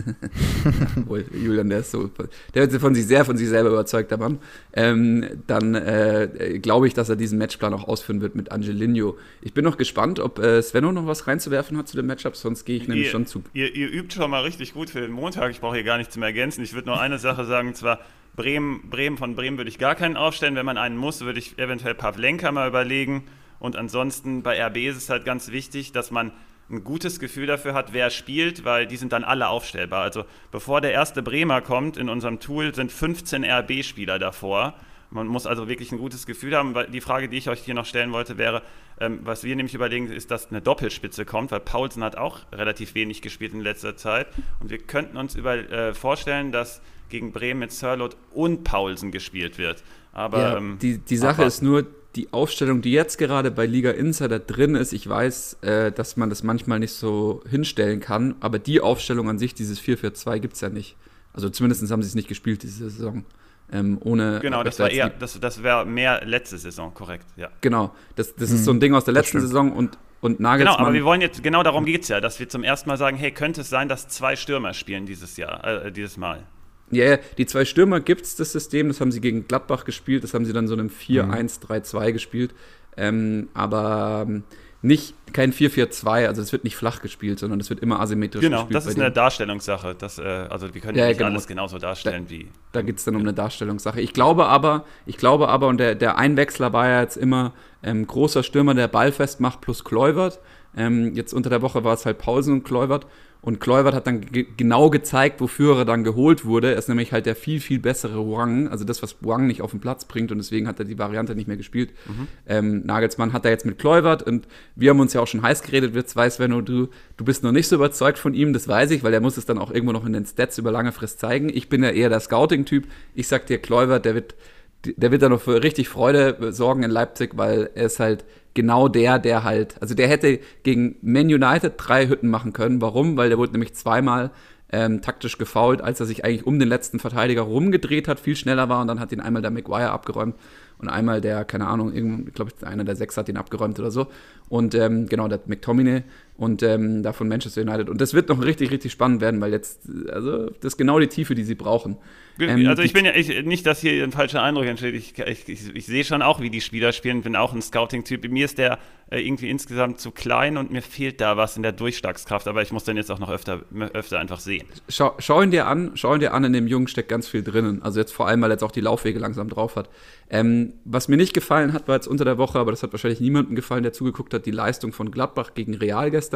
[laughs] Julian, der ist so, der wird von sich sehr von sich selber überzeugt, der Ähm, dann äh, glaube ich, dass er diesen Matchplan auch ausführen wird mit Angelino. Ich bin noch gespannt, ob äh, Svenno noch was reinzuwerfen hat zu dem Matchup, sonst gehe ich nämlich ihr, schon zu. Ihr, ihr, übt schon mal richtig gut für den Montag. Ich brauche hier gar nichts mehr ergänzen. Ich würde nur eine Sache sagen, und zwar Bremen, Bremen von Bremen würde ich gar keinen aufstellen. Wenn man einen muss, würde ich eventuell Pavlenka mal überlegen. Und ansonsten bei RB ist es halt ganz wichtig, dass man ein gutes Gefühl dafür hat, wer spielt, weil die sind dann alle aufstellbar. Also bevor der erste Bremer kommt, in unserem Tool sind 15 RB-Spieler davor. Man muss also wirklich ein gutes Gefühl haben. Weil die Frage, die ich euch hier noch stellen wollte, wäre, ähm, was wir nämlich überlegen, ist, dass eine Doppelspitze kommt, weil Paulsen hat auch relativ wenig gespielt in letzter Zeit. Und wir könnten uns über, äh, vorstellen, dass gegen Bremen mit Sörlot und Paulsen gespielt wird. Aber ja, ähm, die, die Sache ist nur, die Aufstellung, die jetzt gerade bei Liga Insider drin ist, ich weiß, äh, dass man das manchmal nicht so hinstellen kann, aber die Aufstellung an sich, dieses 4-4-2, gibt es ja nicht. Also zumindest haben sie es nicht gespielt diese Saison. Ähm, ohne, genau, das war eher, das, das wäre mehr letzte Saison, korrekt, ja. Genau, das, das ist so ein Ding aus der letzten Saison und, und Nagelsmann. Genau, aber wir wollen jetzt, genau darum geht es ja, dass wir zum ersten Mal sagen, hey, könnte es sein, dass zwei Stürmer spielen dieses Jahr, äh, dieses Mal? Ja, yeah, die zwei Stürmer gibt es das System, das haben sie gegen Gladbach gespielt, das haben sie dann so einem 4-1-3-2 gespielt. Ähm, aber ähm, nicht kein 4-4-2, also es wird nicht flach gespielt, sondern es wird immer asymmetrisch genau, gespielt. Genau, das ist eine Darstellungssache. Das, äh, also wir können ja, nicht genau. alles genauso darstellen da, wie. Da geht es dann um eine Darstellungssache. Ich glaube aber, ich glaube aber, und der, der Einwechsler war ja jetzt immer ähm, großer Stürmer, der Ball festmacht plus Kluivert. Ähm, jetzt unter der Woche war es halt Pausen und Kluivert. Und Kluivert hat dann genau gezeigt, wofür er dann geholt wurde. Er ist nämlich halt der viel, viel bessere Wang, also das, was Wang nicht auf den Platz bringt und deswegen hat er die Variante nicht mehr gespielt. Mhm. Ähm, Nagelsmann hat er jetzt mit Kluivert und wir haben uns ja auch schon heiß geredet, zwei, Sven, und du, du bist noch nicht so überzeugt von ihm, das weiß ich, weil er muss es dann auch irgendwo noch in den Stats über lange Frist zeigen. Ich bin ja eher der Scouting-Typ. Ich sag dir, Kluivert, der wird, der wird da noch für richtig Freude sorgen in Leipzig, weil er ist halt genau der, der halt, also der hätte gegen Man United drei Hütten machen können. Warum? Weil der wurde nämlich zweimal ähm, taktisch gefault, als er sich eigentlich um den letzten Verteidiger rumgedreht hat, viel schneller war und dann hat ihn einmal der McGuire abgeräumt und einmal der, keine Ahnung, ich glaube, einer der sechs hat ihn abgeräumt oder so. Und ähm, genau, der McTominay und ähm, da von Manchester United. Und das wird noch richtig, richtig spannend werden, weil jetzt, also das ist genau die Tiefe, die sie brauchen. Ähm, also ich bin ja ich, nicht, dass hier ein falscher Eindruck entsteht. Ich, ich, ich, ich sehe schon auch, wie die Spieler spielen. Bin auch ein Scouting-Typ. Mir ist der äh, irgendwie insgesamt zu klein und mir fehlt da was in der Durchschlagskraft. Aber ich muss den jetzt auch noch öfter, öfter einfach sehen. Schau, schau ihn dir an. Schau ihn dir an. In dem Jungen steckt ganz viel drinnen. Also jetzt vor allem, weil er jetzt auch die Laufwege langsam drauf hat. Ähm, was mir nicht gefallen hat, war jetzt unter der Woche, aber das hat wahrscheinlich niemandem gefallen, der zugeguckt hat, die Leistung von Gladbach gegen Real gestern.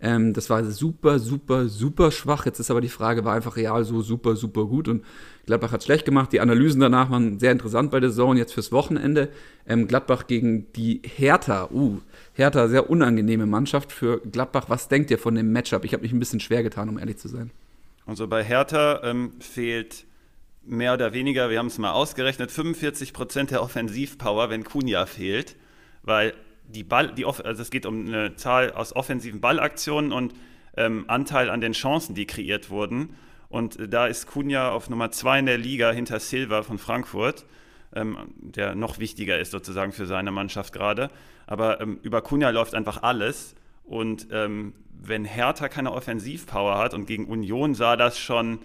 Ähm, das war super, super, super schwach. Jetzt ist aber die Frage, war einfach Real so super, super gut und Gladbach hat schlecht gemacht. Die Analysen danach waren sehr interessant bei der Saison. Jetzt fürs Wochenende. Ähm, Gladbach gegen die Hertha. Uh, Hertha, sehr unangenehme Mannschaft für Gladbach. Was denkt ihr von dem Matchup? Ich habe mich ein bisschen schwer getan, um ehrlich zu sein. Also bei Hertha ähm, fehlt mehr oder weniger, wir haben es mal ausgerechnet, 45 Prozent der Offensivpower, wenn Kunja fehlt, weil die Ball, die also es geht um eine Zahl aus offensiven Ballaktionen und ähm, Anteil an den Chancen, die kreiert wurden. Und da ist Kunja auf Nummer zwei in der Liga hinter Silva von Frankfurt, ähm, der noch wichtiger ist sozusagen für seine Mannschaft gerade. Aber ähm, über Kunja läuft einfach alles. Und ähm, wenn Hertha keine Offensivpower hat und gegen Union sah das schon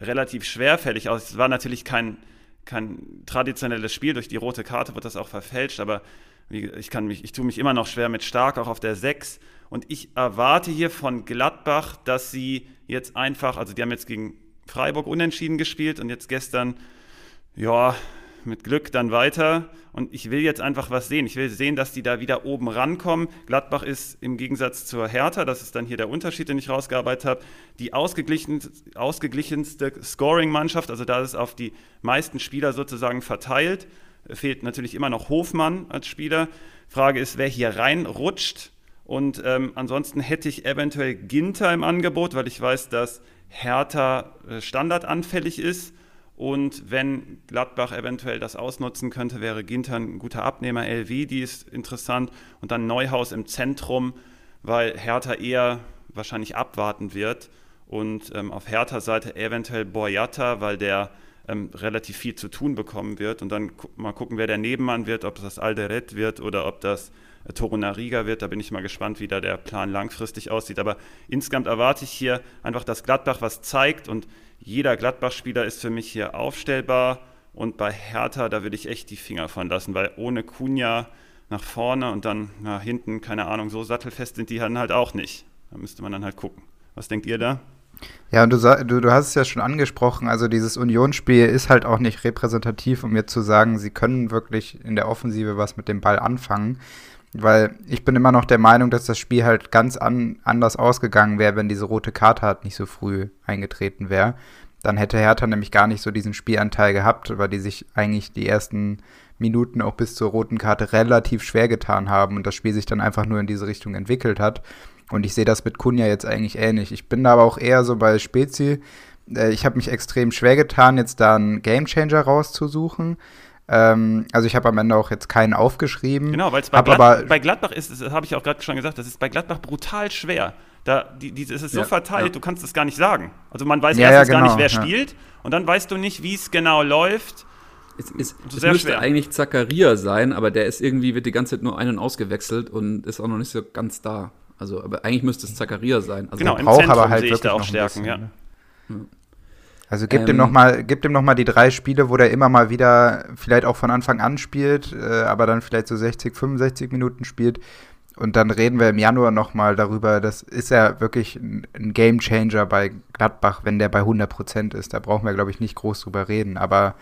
relativ schwerfällig aus. Es war natürlich kein, kein traditionelles Spiel. Durch die rote Karte wird das auch verfälscht, aber ich kann mich, ich tue mich immer noch schwer mit Stark auch auf der 6. Und ich erwarte hier von Gladbach, dass sie jetzt einfach, also die haben jetzt gegen Freiburg unentschieden gespielt und jetzt gestern, ja, mit Glück dann weiter. Und ich will jetzt einfach was sehen. Ich will sehen, dass die da wieder oben rankommen. Gladbach ist im Gegensatz zur Hertha, das ist dann hier der Unterschied, den ich rausgearbeitet habe, die ausgeglichen, ausgeglichenste Scoring-Mannschaft. Also da ist auf die meisten Spieler sozusagen verteilt. Fehlt natürlich immer noch Hofmann als Spieler. Frage ist, wer hier reinrutscht. Und ähm, ansonsten hätte ich eventuell Ginter im Angebot, weil ich weiß, dass Hertha äh, standardanfällig ist. Und wenn Gladbach eventuell das ausnutzen könnte, wäre Ginter ein guter Abnehmer. LV, die ist interessant. Und dann Neuhaus im Zentrum, weil Hertha eher wahrscheinlich abwarten wird. Und ähm, auf Hertha-Seite eventuell Boyata, weil der ähm, relativ viel zu tun bekommen wird. Und dann gu mal gucken, wer der Nebenmann wird, ob das Alderet wird oder ob das äh, Torunariga wird. Da bin ich mal gespannt, wie da der Plan langfristig aussieht. Aber insgesamt erwarte ich hier einfach, dass Gladbach was zeigt und jeder Gladbach-Spieler ist für mich hier aufstellbar. Und bei Hertha, da würde ich echt die Finger von lassen, weil ohne Kunja nach vorne und dann nach hinten, keine Ahnung, so sattelfest sind die dann halt auch nicht. Da müsste man dann halt gucken. Was denkt ihr da? Ja, und du, du, du hast es ja schon angesprochen, also dieses Unionsspiel ist halt auch nicht repräsentativ, um mir zu sagen, sie können wirklich in der Offensive was mit dem Ball anfangen. Weil ich bin immer noch der Meinung, dass das Spiel halt ganz an, anders ausgegangen wäre, wenn diese rote Karte halt nicht so früh eingetreten wäre. Dann hätte Hertha nämlich gar nicht so diesen Spielanteil gehabt, weil die sich eigentlich die ersten Minuten auch bis zur roten Karte relativ schwer getan haben und das Spiel sich dann einfach nur in diese Richtung entwickelt hat. Und ich sehe das mit Kunja jetzt eigentlich ähnlich. Ich bin aber auch eher so bei Spezi. Äh, ich habe mich extrem schwer getan, jetzt da einen Gamechanger rauszusuchen. Ähm, also ich habe am Ende auch jetzt keinen aufgeschrieben. Genau, weil es bei, Glad bei, Gladbach ist, das habe ich auch gerade schon gesagt, das ist bei Gladbach brutal schwer. Da, die, die, es ist so ja, verteilt, ja. du kannst es gar nicht sagen. Also man weiß ja, erstens genau, gar nicht, wer spielt und dann weißt du nicht, wie es genau läuft. Es, es, es müsste schwer. eigentlich Zakaria sein, aber der ist irgendwie, wird die ganze Zeit nur ein- und ausgewechselt und ist auch noch nicht so ganz da. Also, aber eigentlich müsste es Zakaria sein. Also genau, im Zentrum aber halt sehe ich da auch Stärken, bisschen, ja. Ne? Also gib ähm, dem nochmal noch die drei Spiele, wo der immer mal wieder vielleicht auch von Anfang an spielt, äh, aber dann vielleicht so 60, 65 Minuten spielt. Und dann reden wir im Januar nochmal darüber, das ist ja wirklich ein, ein Game Changer bei Gladbach, wenn der bei 100% ist. Da brauchen wir, glaube ich, nicht groß drüber reden. Aber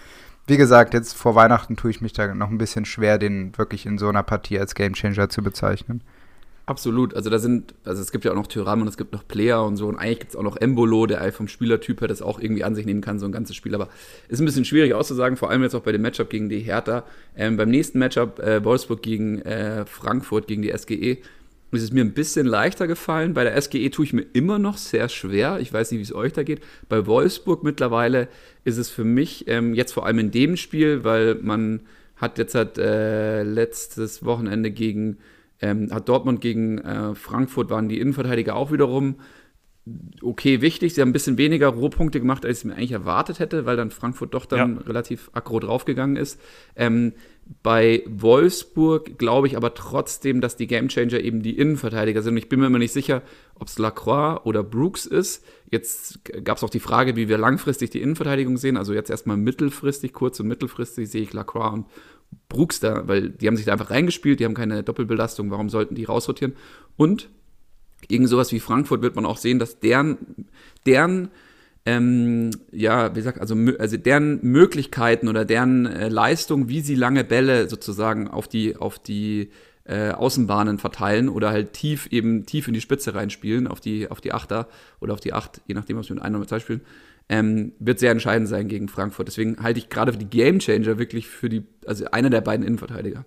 wie gesagt, jetzt vor Weihnachten tue ich mich da noch ein bisschen schwer, den wirklich in so einer Partie als Game Changer zu bezeichnen. Absolut. Also da sind, also es gibt ja auch noch Tyram und es gibt noch Player und so. Und eigentlich gibt es auch noch Embolo, der vom Spielertyp her das auch irgendwie an sich nehmen kann, so ein ganzes Spiel. Aber ist ein bisschen schwierig auszusagen, vor allem jetzt auch bei dem Matchup gegen die Hertha. Ähm, beim nächsten Matchup äh, Wolfsburg gegen äh, Frankfurt, gegen die SGE, ist es mir ein bisschen leichter gefallen. Bei der SGE tue ich mir immer noch sehr schwer. Ich weiß nicht, wie es euch da geht. Bei Wolfsburg mittlerweile ist es für mich ähm, jetzt vor allem in dem Spiel, weil man hat jetzt halt äh, letztes Wochenende gegen ähm, hat Dortmund gegen äh, Frankfurt waren die Innenverteidiger auch wiederum okay wichtig. Sie haben ein bisschen weniger Rohpunkte gemacht, als ich mir eigentlich erwartet hätte, weil dann Frankfurt doch dann ja. relativ aggro draufgegangen ist. Ähm, bei Wolfsburg glaube ich aber trotzdem, dass die Gamechanger eben die Innenverteidiger sind. Und ich bin mir immer nicht sicher, ob es Lacroix oder Brooks ist. Jetzt gab es auch die Frage, wie wir langfristig die Innenverteidigung sehen. Also jetzt erstmal mittelfristig, kurz und mittelfristig sehe ich Lacroix und Brooks da, weil die haben sich da einfach reingespielt, die haben keine Doppelbelastung, warum sollten die rausrotieren? Und gegen sowas wie Frankfurt wird man auch sehen, dass deren, deren ähm, ja, wie gesagt, also, also deren Möglichkeiten oder deren äh, Leistung, wie sie lange Bälle sozusagen auf die, auf die äh, Außenbahnen verteilen oder halt tief eben tief in die Spitze reinspielen, auf die, auf die Achter oder auf die Acht, je nachdem, was wir mit einem oder zwei spielen, ähm, wird sehr entscheidend sein gegen Frankfurt. Deswegen halte ich gerade für die Gamechanger wirklich für die, also einer der beiden Innenverteidiger.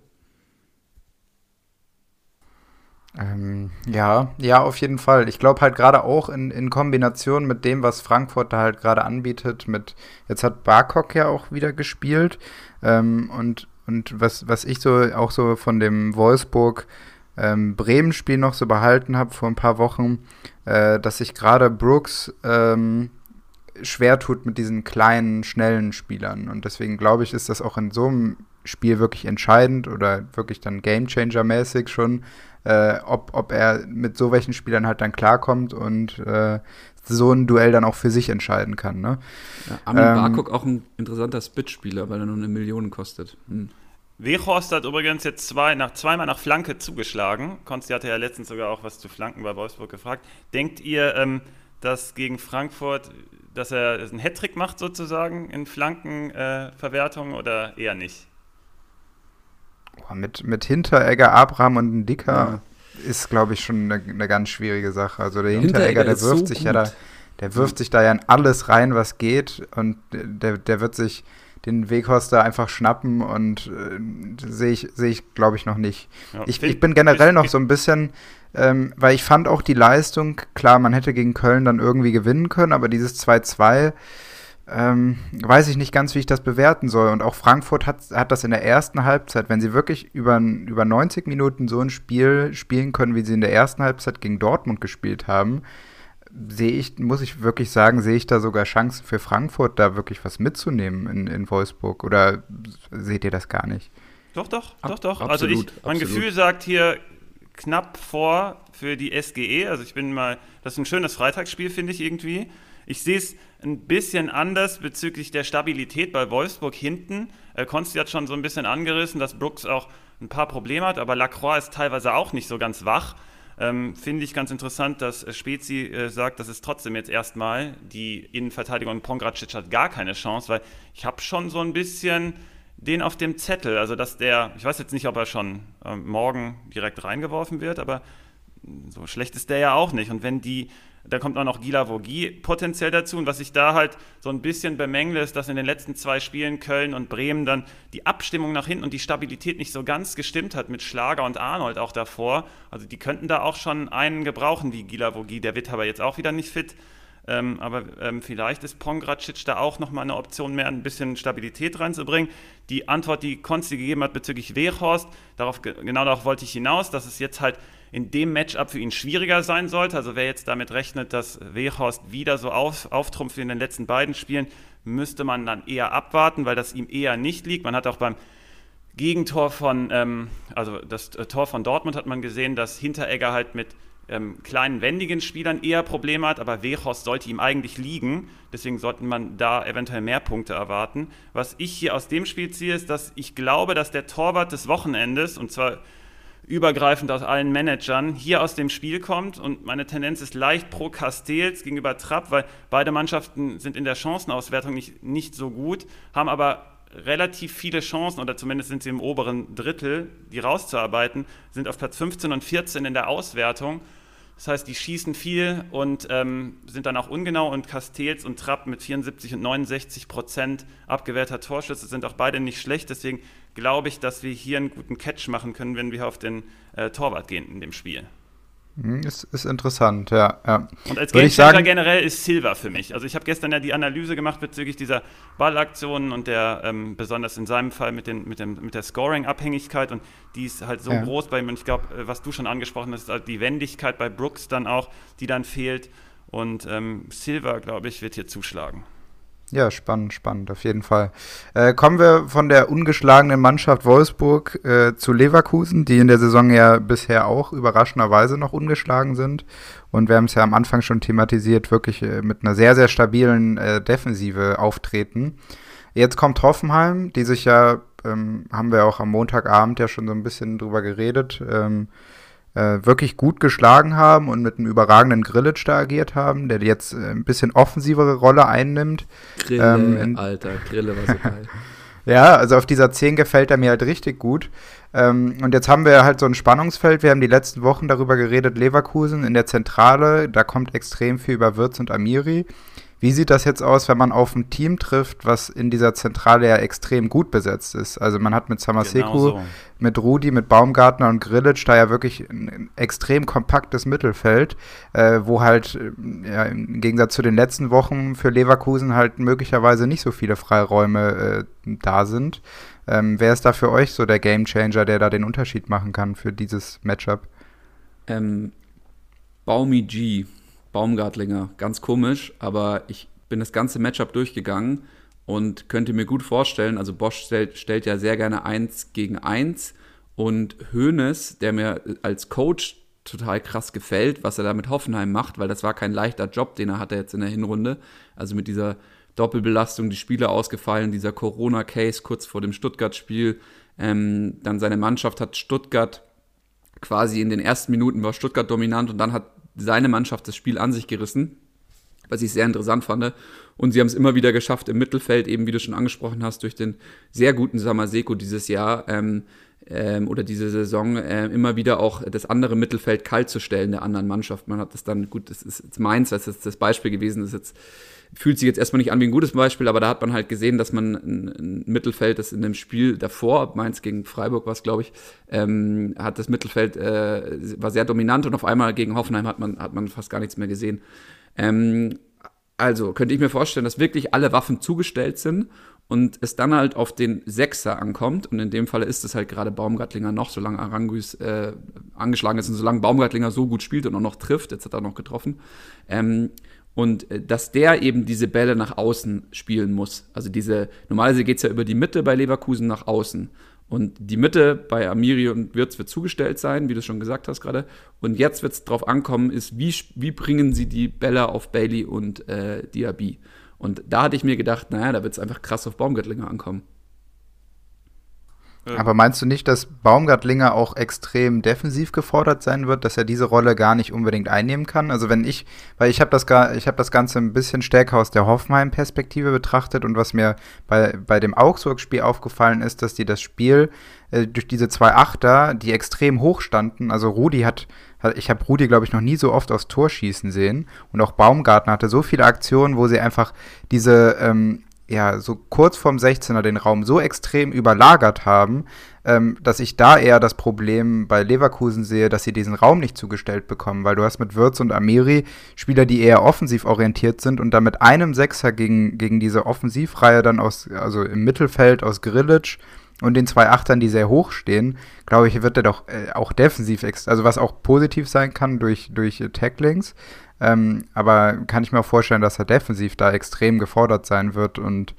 Ähm, ja, ja, auf jeden Fall. Ich glaube halt gerade auch in, in Kombination mit dem, was Frankfurt da halt gerade anbietet, mit, jetzt hat Barkok ja auch wieder gespielt ähm, und, und was, was ich so auch so von dem Wolfsburg ähm, Bremen-Spiel noch so behalten habe vor ein paar Wochen, äh, dass sich gerade Brooks ähm, schwer tut mit diesen kleinen, schnellen Spielern. Und deswegen glaube ich, ist das auch in so einem Spiel wirklich entscheidend oder wirklich dann Gamechanger-mäßig schon, äh, ob, ob er mit so welchen Spielern halt dann klarkommt und äh, so ein Duell dann auch für sich entscheiden kann. Ne? Ja, Armin ähm, Barkok auch ein interessanter Spitspieler, weil er nur eine Million kostet. Hm. Wehorst hat übrigens jetzt zwei, nach, zweimal nach Flanke zugeschlagen. Konsti hatte ja letztens sogar auch was zu Flanken bei Wolfsburg gefragt. Denkt ihr, ähm, dass gegen Frankfurt dass er einen Hattrick macht sozusagen in Flankenverwertung äh, oder eher nicht? Boah, mit, mit Hinteregger, Abraham und ein Dicker ja. ist, glaube ich, schon eine, eine, ganz schwierige Sache. Also der Hinteregger, der wirft so sich gut. ja da, der wirft sich da ja in alles rein, was geht und der, der wird sich den Weghoster einfach schnappen und äh, sehe ich, seh ich glaube ich, noch nicht. Ja, ich, ich bin generell noch so ein bisschen ähm, weil ich fand auch die Leistung, klar, man hätte gegen Köln dann irgendwie gewinnen können, aber dieses 2-2, ähm, weiß ich nicht ganz, wie ich das bewerten soll. Und auch Frankfurt hat, hat das in der ersten Halbzeit, wenn sie wirklich über, über 90 Minuten so ein Spiel spielen können, wie sie in der ersten Halbzeit gegen Dortmund gespielt haben, sehe ich, muss ich wirklich sagen, sehe ich da sogar Chancen für Frankfurt, da wirklich was mitzunehmen in, in Wolfsburg. Oder seht ihr das gar nicht? Doch, doch, doch, doch. Absolut, also ich, mein absolut. Gefühl sagt hier, knapp vor für die SGE. Also ich bin mal, das ist ein schönes Freitagsspiel, finde ich irgendwie. Ich sehe es ein bisschen anders bezüglich der Stabilität bei Wolfsburg hinten. Äh, Konsti hat schon so ein bisschen angerissen, dass Brooks auch ein paar Probleme hat, aber Lacroix ist teilweise auch nicht so ganz wach. Ähm, Finde ich ganz interessant, dass Spezi äh, sagt, das ist trotzdem jetzt erstmal die Innenverteidigung und Pongracic hat gar keine Chance, weil ich habe schon so ein bisschen den auf dem Zettel, also dass der, ich weiß jetzt nicht, ob er schon äh, morgen direkt reingeworfen wird, aber so schlecht ist der ja auch nicht. Und wenn die, da kommt auch noch Gila Vogie potenziell dazu. Und was ich da halt so ein bisschen bemängle, ist, dass in den letzten zwei Spielen Köln und Bremen dann die Abstimmung nach hinten und die Stabilität nicht so ganz gestimmt hat mit Schlager und Arnold auch davor. Also die könnten da auch schon einen gebrauchen wie Gila Vogie. Der wird aber jetzt auch wieder nicht fit. Ähm, aber ähm, vielleicht ist Pongracic da auch nochmal eine Option mehr, ein bisschen Stabilität reinzubringen. Die Antwort, die Konsti gegeben hat bezüglich Weghorst, darauf, genau darauf wollte ich hinaus, dass es jetzt halt in dem Matchup für ihn schwieriger sein sollte. Also wer jetzt damit rechnet, dass Weghorst wieder so auf, auftrumpft wie in den letzten beiden Spielen, müsste man dann eher abwarten, weil das ihm eher nicht liegt. Man hat auch beim Gegentor von, ähm, also das äh, Tor von Dortmund hat man gesehen, dass Hinteregger halt mit ähm, kleinen, wendigen Spielern eher Probleme hat, aber Wechos sollte ihm eigentlich liegen. Deswegen sollte man da eventuell mehr Punkte erwarten. Was ich hier aus dem Spiel ziehe, ist, dass ich glaube, dass der Torwart des Wochenendes, und zwar übergreifend aus allen Managern, hier aus dem Spiel kommt. Und meine Tendenz ist leicht pro Castells gegenüber Trapp, weil beide Mannschaften sind in der Chancenauswertung nicht, nicht so gut, haben aber relativ viele Chancen, oder zumindest sind sie im oberen Drittel, die rauszuarbeiten, sind auf Platz 15 und 14 in der Auswertung. Das heißt, die schießen viel und ähm, sind dann auch ungenau und Castells und Trapp mit 74 und 69 Prozent abgewehrter Torschüsse sind auch beide nicht schlecht. Deswegen glaube ich, dass wir hier einen guten Catch machen können, wenn wir auf den äh, Torwart gehen in dem Spiel. Hm, ist, ist interessant, ja. ja. Und als Gamechanger generell ist Silva für mich. Also ich habe gestern ja die Analyse gemacht bezüglich dieser Ballaktionen und der, ähm, besonders in seinem Fall mit, den, mit, dem, mit der Scoring-Abhängigkeit und die ist halt so ja. groß bei ihm. Und ich glaube, äh, was du schon angesprochen hast, halt die Wendigkeit bei Brooks dann auch, die dann fehlt. Und ähm, Silva, glaube ich, wird hier zuschlagen. Ja, spannend, spannend, auf jeden Fall. Äh, kommen wir von der ungeschlagenen Mannschaft Wolfsburg äh, zu Leverkusen, die in der Saison ja bisher auch überraschenderweise noch ungeschlagen sind. Und wir haben es ja am Anfang schon thematisiert, wirklich äh, mit einer sehr, sehr stabilen äh, Defensive auftreten. Jetzt kommt Hoffenheim, die sich ja, ähm, haben wir auch am Montagabend ja schon so ein bisschen drüber geredet, ähm, äh, wirklich gut geschlagen haben und mit einem überragenden Grillitsch da agiert haben, der jetzt äh, ein bisschen offensivere Rolle einnimmt. Grille, ähm, Alter, Grille war so [laughs] geil. ja, also auf dieser 10 gefällt er mir halt richtig gut. Ähm, und jetzt haben wir halt so ein Spannungsfeld. Wir haben die letzten Wochen darüber geredet, Leverkusen in der Zentrale, da kommt extrem viel über Wirtz und Amiri. Wie sieht das jetzt aus, wenn man auf ein Team trifft, was in dieser Zentrale ja extrem gut besetzt ist? Also man hat mit Samaseku, genau so. mit Rudi, mit Baumgartner und Grillitsch da ja wirklich ein extrem kompaktes Mittelfeld, äh, wo halt äh, ja, im Gegensatz zu den letzten Wochen für Leverkusen halt möglicherweise nicht so viele Freiräume äh, da sind. Ähm, wer ist da für euch so der Gamechanger, der da den Unterschied machen kann für dieses Matchup? Ähm, Baumi G Baumgartlinger. Ganz komisch, aber ich bin das ganze Matchup durchgegangen und könnte mir gut vorstellen, also Bosch stellt, stellt ja sehr gerne 1 gegen 1 und Hoeneß, der mir als Coach total krass gefällt, was er da mit Hoffenheim macht, weil das war kein leichter Job, den er hatte jetzt in der Hinrunde. Also mit dieser Doppelbelastung, die Spieler ausgefallen, dieser Corona-Case kurz vor dem Stuttgart-Spiel. Ähm, dann seine Mannschaft hat Stuttgart quasi in den ersten Minuten war Stuttgart dominant und dann hat seine Mannschaft das Spiel an sich gerissen, was ich sehr interessant fand. Und sie haben es immer wieder geschafft, im Mittelfeld, eben wie du schon angesprochen hast, durch den sehr guten Samaseko dieses Jahr ähm, ähm, oder diese Saison, äh, immer wieder auch das andere Mittelfeld kalt zu stellen der anderen Mannschaft. Man hat das dann, gut, das ist jetzt Mainz, das ist das Beispiel gewesen, das ist jetzt fühlt sich jetzt erstmal nicht an wie ein gutes Beispiel, aber da hat man halt gesehen, dass man ein, Mittelfeld, das in dem Spiel davor, Mainz gegen Freiburg war es, glaube ich, ähm, hat das Mittelfeld, äh, war sehr dominant und auf einmal gegen Hoffenheim hat man, hat man fast gar nichts mehr gesehen. Ähm, also könnte ich mir vorstellen, dass wirklich alle Waffen zugestellt sind und es dann halt auf den Sechser ankommt. Und in dem Fall ist es halt gerade Baumgartlinger noch, solange Aranguis äh, angeschlagen ist und solange Baumgartlinger so gut spielt und auch noch trifft, jetzt hat er noch getroffen. Ähm, und äh, dass der eben diese Bälle nach außen spielen muss. Also diese, normalerweise geht es ja über die Mitte bei Leverkusen nach außen. Und die Mitte bei Amiri und Wirtz wird zugestellt sein, wie du schon gesagt hast gerade. Und jetzt wird es darauf ankommen, ist, wie, wie bringen sie die Bälle auf Bailey und äh, Diaby. Und da hatte ich mir gedacht, naja, da wird es einfach krass auf Baumgöttlinger ankommen. Aber meinst du nicht, dass Baumgartlinger auch extrem defensiv gefordert sein wird, dass er diese Rolle gar nicht unbedingt einnehmen kann? Also wenn ich, weil ich habe das gar, ich habe das Ganze ein bisschen stärker aus der Hoffenheim-Perspektive betrachtet und was mir bei, bei dem Augsburg-Spiel aufgefallen ist, dass die das Spiel äh, durch diese zwei Achter, die extrem hoch standen, also Rudi hat, ich habe Rudi, glaube ich, noch nie so oft aufs Tor schießen sehen. Und auch Baumgartner hatte so viele Aktionen, wo sie einfach diese ähm, ja, so kurz vorm 16er den Raum so extrem überlagert haben, ähm, dass ich da eher das Problem bei Leverkusen sehe, dass sie diesen Raum nicht zugestellt bekommen, weil du hast mit Würz und Amiri Spieler, die eher offensiv orientiert sind und dann mit einem Sechser gegen, gegen diese Offensivreihe dann aus, also im Mittelfeld aus Grillitsch und den zwei Achtern, die sehr hoch stehen, glaube ich, wird er doch äh, auch defensiv, also was auch positiv sein kann durch, durch äh, Tacklings, ähm, aber kann ich mir auch vorstellen, dass er defensiv da extrem gefordert sein wird und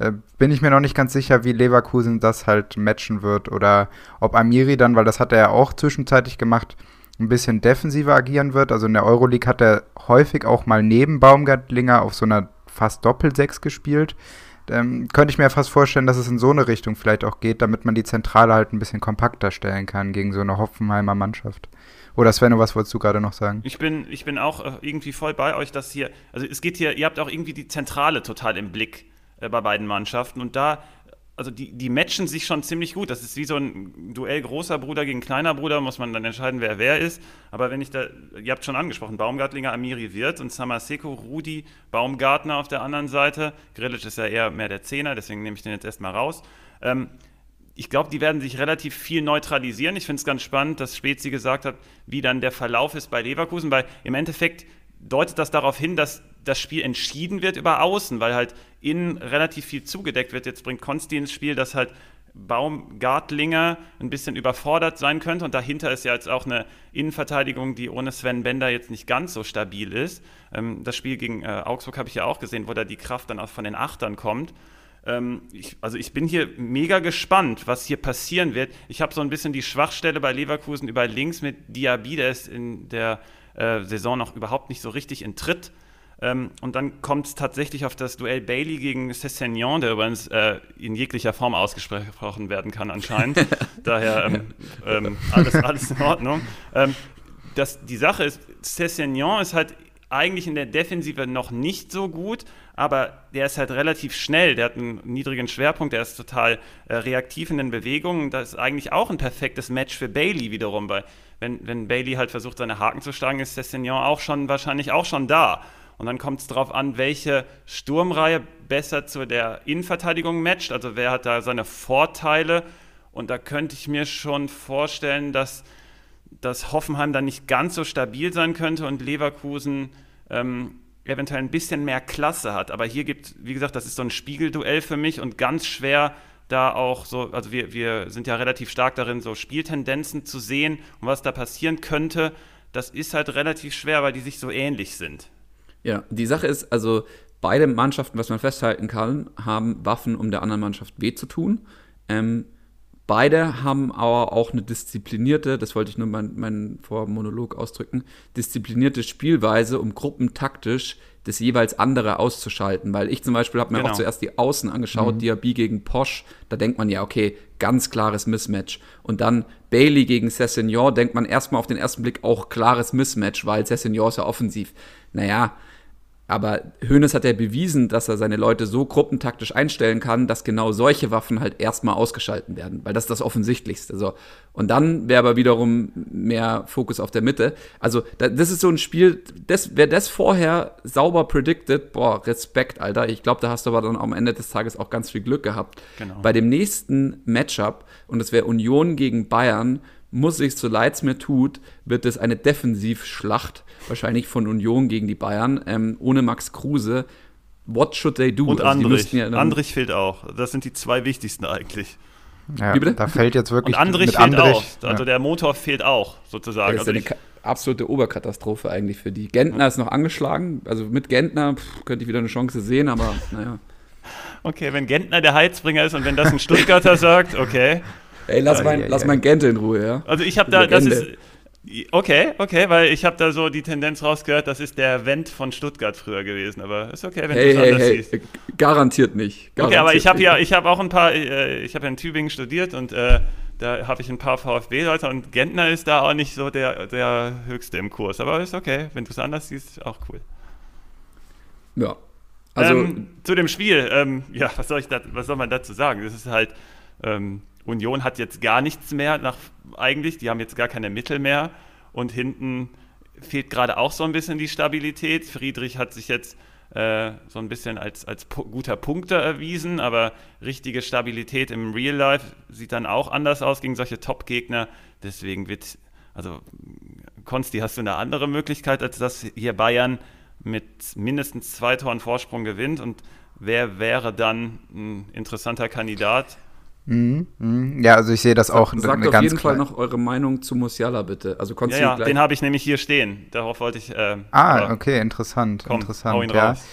äh, bin ich mir noch nicht ganz sicher, wie Leverkusen das halt matchen wird oder ob Amiri dann, weil das hat er ja auch zwischenzeitlich gemacht, ein bisschen defensiver agieren wird. Also in der Euroleague hat er häufig auch mal neben Baumgartlinger auf so einer fast Doppel-Sechs gespielt. Ähm, könnte ich mir fast vorstellen, dass es in so eine Richtung vielleicht auch geht, damit man die Zentrale halt ein bisschen kompakter stellen kann gegen so eine Hoffenheimer Mannschaft. Oder Sven, was wolltest du gerade noch sagen? Ich bin, ich bin auch äh, irgendwie voll bei euch, dass hier, also es geht hier, ihr habt auch irgendwie die Zentrale total im Blick äh, bei beiden Mannschaften und da, also die, die matchen sich schon ziemlich gut. Das ist wie so ein Duell großer Bruder gegen kleiner Bruder, muss man dann entscheiden, wer wer ist. Aber wenn ich da, ihr habt schon angesprochen, Baumgartlinger, Amiri Wirth und Samaseko, Rudi, Baumgartner auf der anderen Seite. Grillic ist ja eher mehr der Zehner, deswegen nehme ich den jetzt erstmal raus. Ähm, ich glaube, die werden sich relativ viel neutralisieren. Ich finde es ganz spannend, dass Spezi gesagt hat, wie dann der Verlauf ist bei Leverkusen, weil im Endeffekt deutet das darauf hin, dass das Spiel entschieden wird über Außen, weil halt innen relativ viel zugedeckt wird. Jetzt bringt Konsti ins Spiel, dass halt Baumgartlinger ein bisschen überfordert sein könnte und dahinter ist ja jetzt auch eine Innenverteidigung, die ohne Sven Bender jetzt nicht ganz so stabil ist. Ähm, das Spiel gegen äh, Augsburg habe ich ja auch gesehen, wo da die Kraft dann auch von den Achtern kommt. Ähm, ich, also ich bin hier mega gespannt, was hier passieren wird. Ich habe so ein bisschen die Schwachstelle bei Leverkusen über links mit Diaby, der ist in der äh, Saison noch überhaupt nicht so richtig in Tritt. Ähm, und dann kommt es tatsächlich auf das Duell Bailey gegen Cessignon, der übrigens äh, in jeglicher Form ausgesprochen werden kann anscheinend. [laughs] Daher ähm, ähm, alles, alles in Ordnung. Ähm, das, die Sache ist, Cessignon ist halt eigentlich in der Defensive noch nicht so gut, aber der ist halt relativ schnell, der hat einen niedrigen Schwerpunkt, der ist total äh, reaktiv in den Bewegungen. Das ist eigentlich auch ein perfektes Match für Bailey wiederum, weil wenn, wenn Bailey halt versucht, seine Haken zu schlagen, ist Cessignon auch schon wahrscheinlich auch schon da. Und dann kommt es darauf an, welche Sturmreihe besser zu der Innenverteidigung matcht. Also wer hat da seine Vorteile. Und da könnte ich mir schon vorstellen, dass, dass Hoffenheim dann nicht ganz so stabil sein könnte und Leverkusen ähm, eventuell ein bisschen mehr Klasse hat. Aber hier gibt, wie gesagt, das ist so ein Spiegelduell für mich und ganz schwer da auch so, also wir, wir sind ja relativ stark darin, so Spieltendenzen zu sehen und was da passieren könnte. Das ist halt relativ schwer, weil die sich so ähnlich sind. Ja, die Sache ist, also beide Mannschaften, was man festhalten kann, haben Waffen, um der anderen Mannschaft weh zu tun. Ähm, beide haben aber auch eine disziplinierte, das wollte ich nur meinen mein Vormonolog ausdrücken, disziplinierte Spielweise, um gruppentaktisch das jeweils andere auszuschalten. Weil ich zum Beispiel habe mir genau. auch zuerst die Außen angeschaut, mhm. Diaby gegen Posch, da denkt man ja, okay, ganz klares Mismatch. Und dann Bailey gegen Cessignon, denkt man erstmal auf den ersten Blick auch klares Mismatch, weil Cessignon ist ja offensiv. Naja, aber Hoeneß hat ja bewiesen, dass er seine Leute so gruppentaktisch einstellen kann, dass genau solche Waffen halt erstmal ausgeschalten werden, weil das ist das Offensichtlichste. So. Und dann wäre aber wiederum mehr Fokus auf der Mitte. Also, das ist so ein Spiel, das, wer das vorher sauber predicted, boah, Respekt, Alter. Ich glaube, da hast du aber dann am Ende des Tages auch ganz viel Glück gehabt. Genau. Bei dem nächsten Matchup, und das wäre Union gegen Bayern, muss ich, so leid es mir tut, wird es eine Defensivschlacht, wahrscheinlich von Union gegen die Bayern, ähm, ohne Max Kruse. What should they do? Und also Andrich. Ja Andrich fehlt auch. Das sind die zwei wichtigsten eigentlich. Ja, Wie bitte? Da fällt jetzt wirklich. Und Andrich fehlt Andrich, auch. Also ja. der Motor fehlt auch, sozusagen. Das ist also eine absolute Oberkatastrophe eigentlich für die. Gentner ist noch angeschlagen. Also mit Gentner pff, könnte ich wieder eine Chance sehen, aber naja. Okay, wenn Gentner der Heizbringer ist und wenn das ein Stuttgarter [laughs] sagt, okay. Ey, lass, mein, ja, lass mein Gente in Ruhe, ja. Also ich habe da, das ist, Okay, okay, weil ich habe da so die Tendenz rausgehört, das ist der Wendt von Stuttgart früher gewesen, aber ist okay, wenn hey, du es hey, anders hey. siehst. Garantiert nicht. Garantiert Okay, aber ich habe ja, ich habe auch ein paar, äh, ich habe ja in Tübingen studiert und äh, da habe ich ein paar VfB-Leute und Gentner ist da auch nicht so der, der Höchste im Kurs, aber ist okay, wenn du es anders siehst, auch cool. Ja. Also, ähm, zu dem Spiel, ähm, ja, was soll, ich da, was soll man dazu sagen? Das ist halt, ähm, Union hat jetzt gar nichts mehr nach, eigentlich, die haben jetzt gar keine Mittel mehr und hinten fehlt gerade auch so ein bisschen die Stabilität. Friedrich hat sich jetzt äh, so ein bisschen als, als guter Punkter erwiesen, aber richtige Stabilität im Real Life sieht dann auch anders aus gegen solche Top-Gegner. Deswegen wird, also Konsti, hast du eine andere Möglichkeit, als dass hier Bayern mit mindestens zwei Toren Vorsprung gewinnt und wer wäre dann ein interessanter Kandidat? Mhm, mhm. Ja, also ich sehe das auch sagt auf jeden Fall noch eure Meinung zu Musiala, bitte. Also Ja, konntest ja, gleich. den habe ich nämlich hier stehen. Darauf wollte ich. Äh, Ah, aber okay, interessant, komm, interessant. hau ihn ja. raus.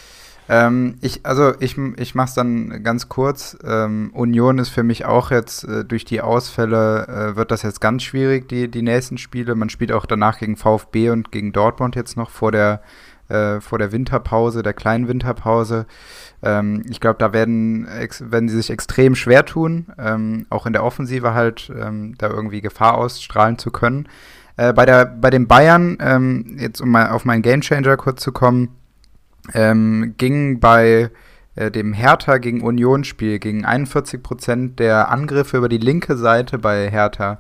Ähm, ich, also ich, ich mache es dann ganz kurz. Ähm, Union ist für mich auch jetzt äh, durch die Ausfälle äh, wird das jetzt ganz schwierig, die, die nächsten Spiele. Man spielt auch danach gegen VfB und gegen Dortmund jetzt noch vor der, äh, vor der Winterpause, der kleinen Winterpause. Ähm, ich glaube, da werden, werden sie sich extrem schwer tun, ähm, auch in der Offensive halt ähm, da irgendwie Gefahr ausstrahlen zu können. Äh, bei, der, bei den Bayern, ähm, jetzt um mal auf meinen Gamechanger kurz zu kommen, ähm, ging bei äh, dem Hertha gegen Union-Spiel gegen 41 Prozent der Angriffe über die linke Seite bei Hertha.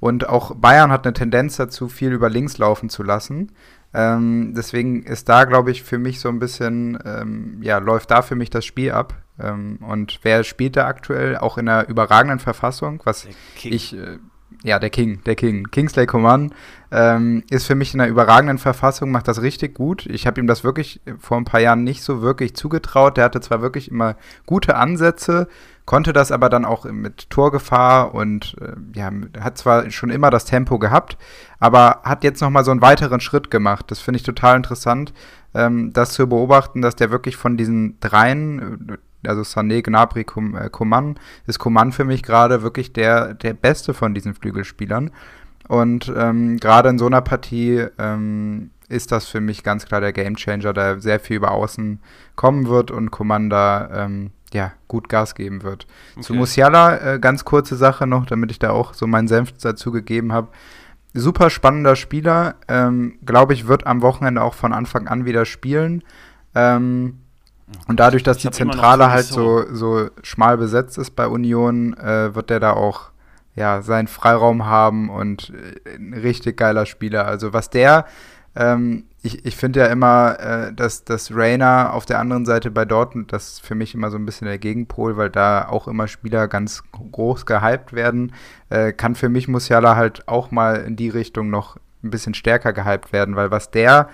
Und auch Bayern hat eine Tendenz dazu, viel über links laufen zu lassen. Ähm, deswegen ist da, glaube ich, für mich so ein bisschen, ähm, ja, läuft da für mich das Spiel ab. Ähm, und wer spielt da aktuell? Auch in einer überragenden Verfassung, was ich, äh, ja, der King, der King. Kingsley Coman ähm, ist für mich in einer überragenden Verfassung, macht das richtig gut. Ich habe ihm das wirklich vor ein paar Jahren nicht so wirklich zugetraut. Der hatte zwar wirklich immer gute Ansätze, konnte das aber dann auch mit Torgefahr und äh, ja, hat zwar schon immer das Tempo gehabt, aber hat jetzt nochmal so einen weiteren Schritt gemacht. Das finde ich total interessant, ähm, das zu beobachten, dass der wirklich von diesen dreien, äh, also Sané, Gnabry, äh, Coman, ist Coman für mich gerade wirklich der, der beste von diesen Flügelspielern. Und ähm, gerade in so einer Partie ähm, ist das für mich ganz klar der Gamechanger, da sehr viel über Außen kommen wird und Coman da ähm, ja, gut Gas geben wird. Zu Okay. Musiala, äh, ganz kurze Sache noch, damit ich da auch so meinen Senf dazu gegeben habe. Super spannender Spieler, ähm, glaube ich, wird am Wochenende auch von Anfang an wieder spielen. Ähm, und dadurch, dass Ich die Zentrale halt so, so schmal besetzt ist bei Union, äh, wird der da auch ja, seinen Freiraum haben und äh, ein richtig geiler Spieler. Also was der, ähm, ich, ich finde ja immer, äh, dass, dass Rainer auf der anderen Seite bei Dortmund, das ist für mich immer so ein bisschen der Gegenpol, weil da auch immer Spieler ganz groß gehypt werden, äh, kann für mich Musiala halt auch mal in die Richtung noch ein bisschen stärker gehypt werden, weil was der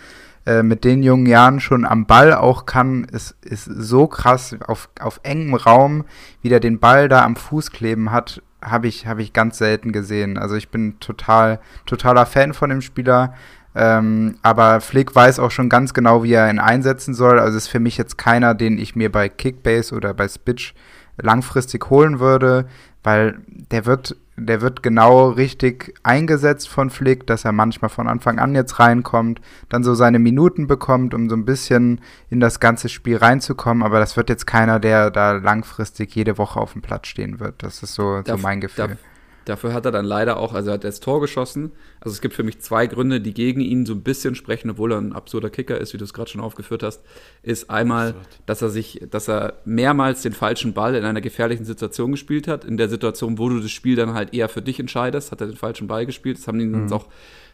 äh, mit den jungen Jahren schon am Ball auch kann, ist, ist so krass auf, auf engem Raum, wie der den Ball da am Fuß kleben hat, habe ich, hab ich ganz selten gesehen. Also ich bin total, totaler Fan von dem Spieler. Ähm, aber Flick weiß auch schon ganz genau, wie er ihn einsetzen soll. Also ist für mich jetzt keiner, den ich mir bei Kickbase oder bei Spitch langfristig holen würde, weil der wird, der wird genau richtig eingesetzt von Flick, dass er manchmal von Anfang an jetzt reinkommt, dann so seine Minuten bekommt, um so ein bisschen in das ganze Spiel reinzukommen. Aber das wird jetzt keiner, der da langfristig jede Woche auf dem Platz stehen wird. Das ist so, so mein Gefühl. darf- Dafür hat er dann leider auch, also er hat das Tor geschossen. Also es gibt für mich zwei Gründe, die gegen ihn so ein bisschen sprechen, obwohl er ein absurder Kicker ist, wie du es gerade schon aufgeführt hast. Ist einmal, Absurd. dass er sich, dass er mehrmals den falschen Ball in einer gefährlichen Situation gespielt hat. In der Situation, wo du das Spiel dann halt eher für dich entscheidest, hat er den falschen Ball gespielt. Das haben ihn Mhm. uns auch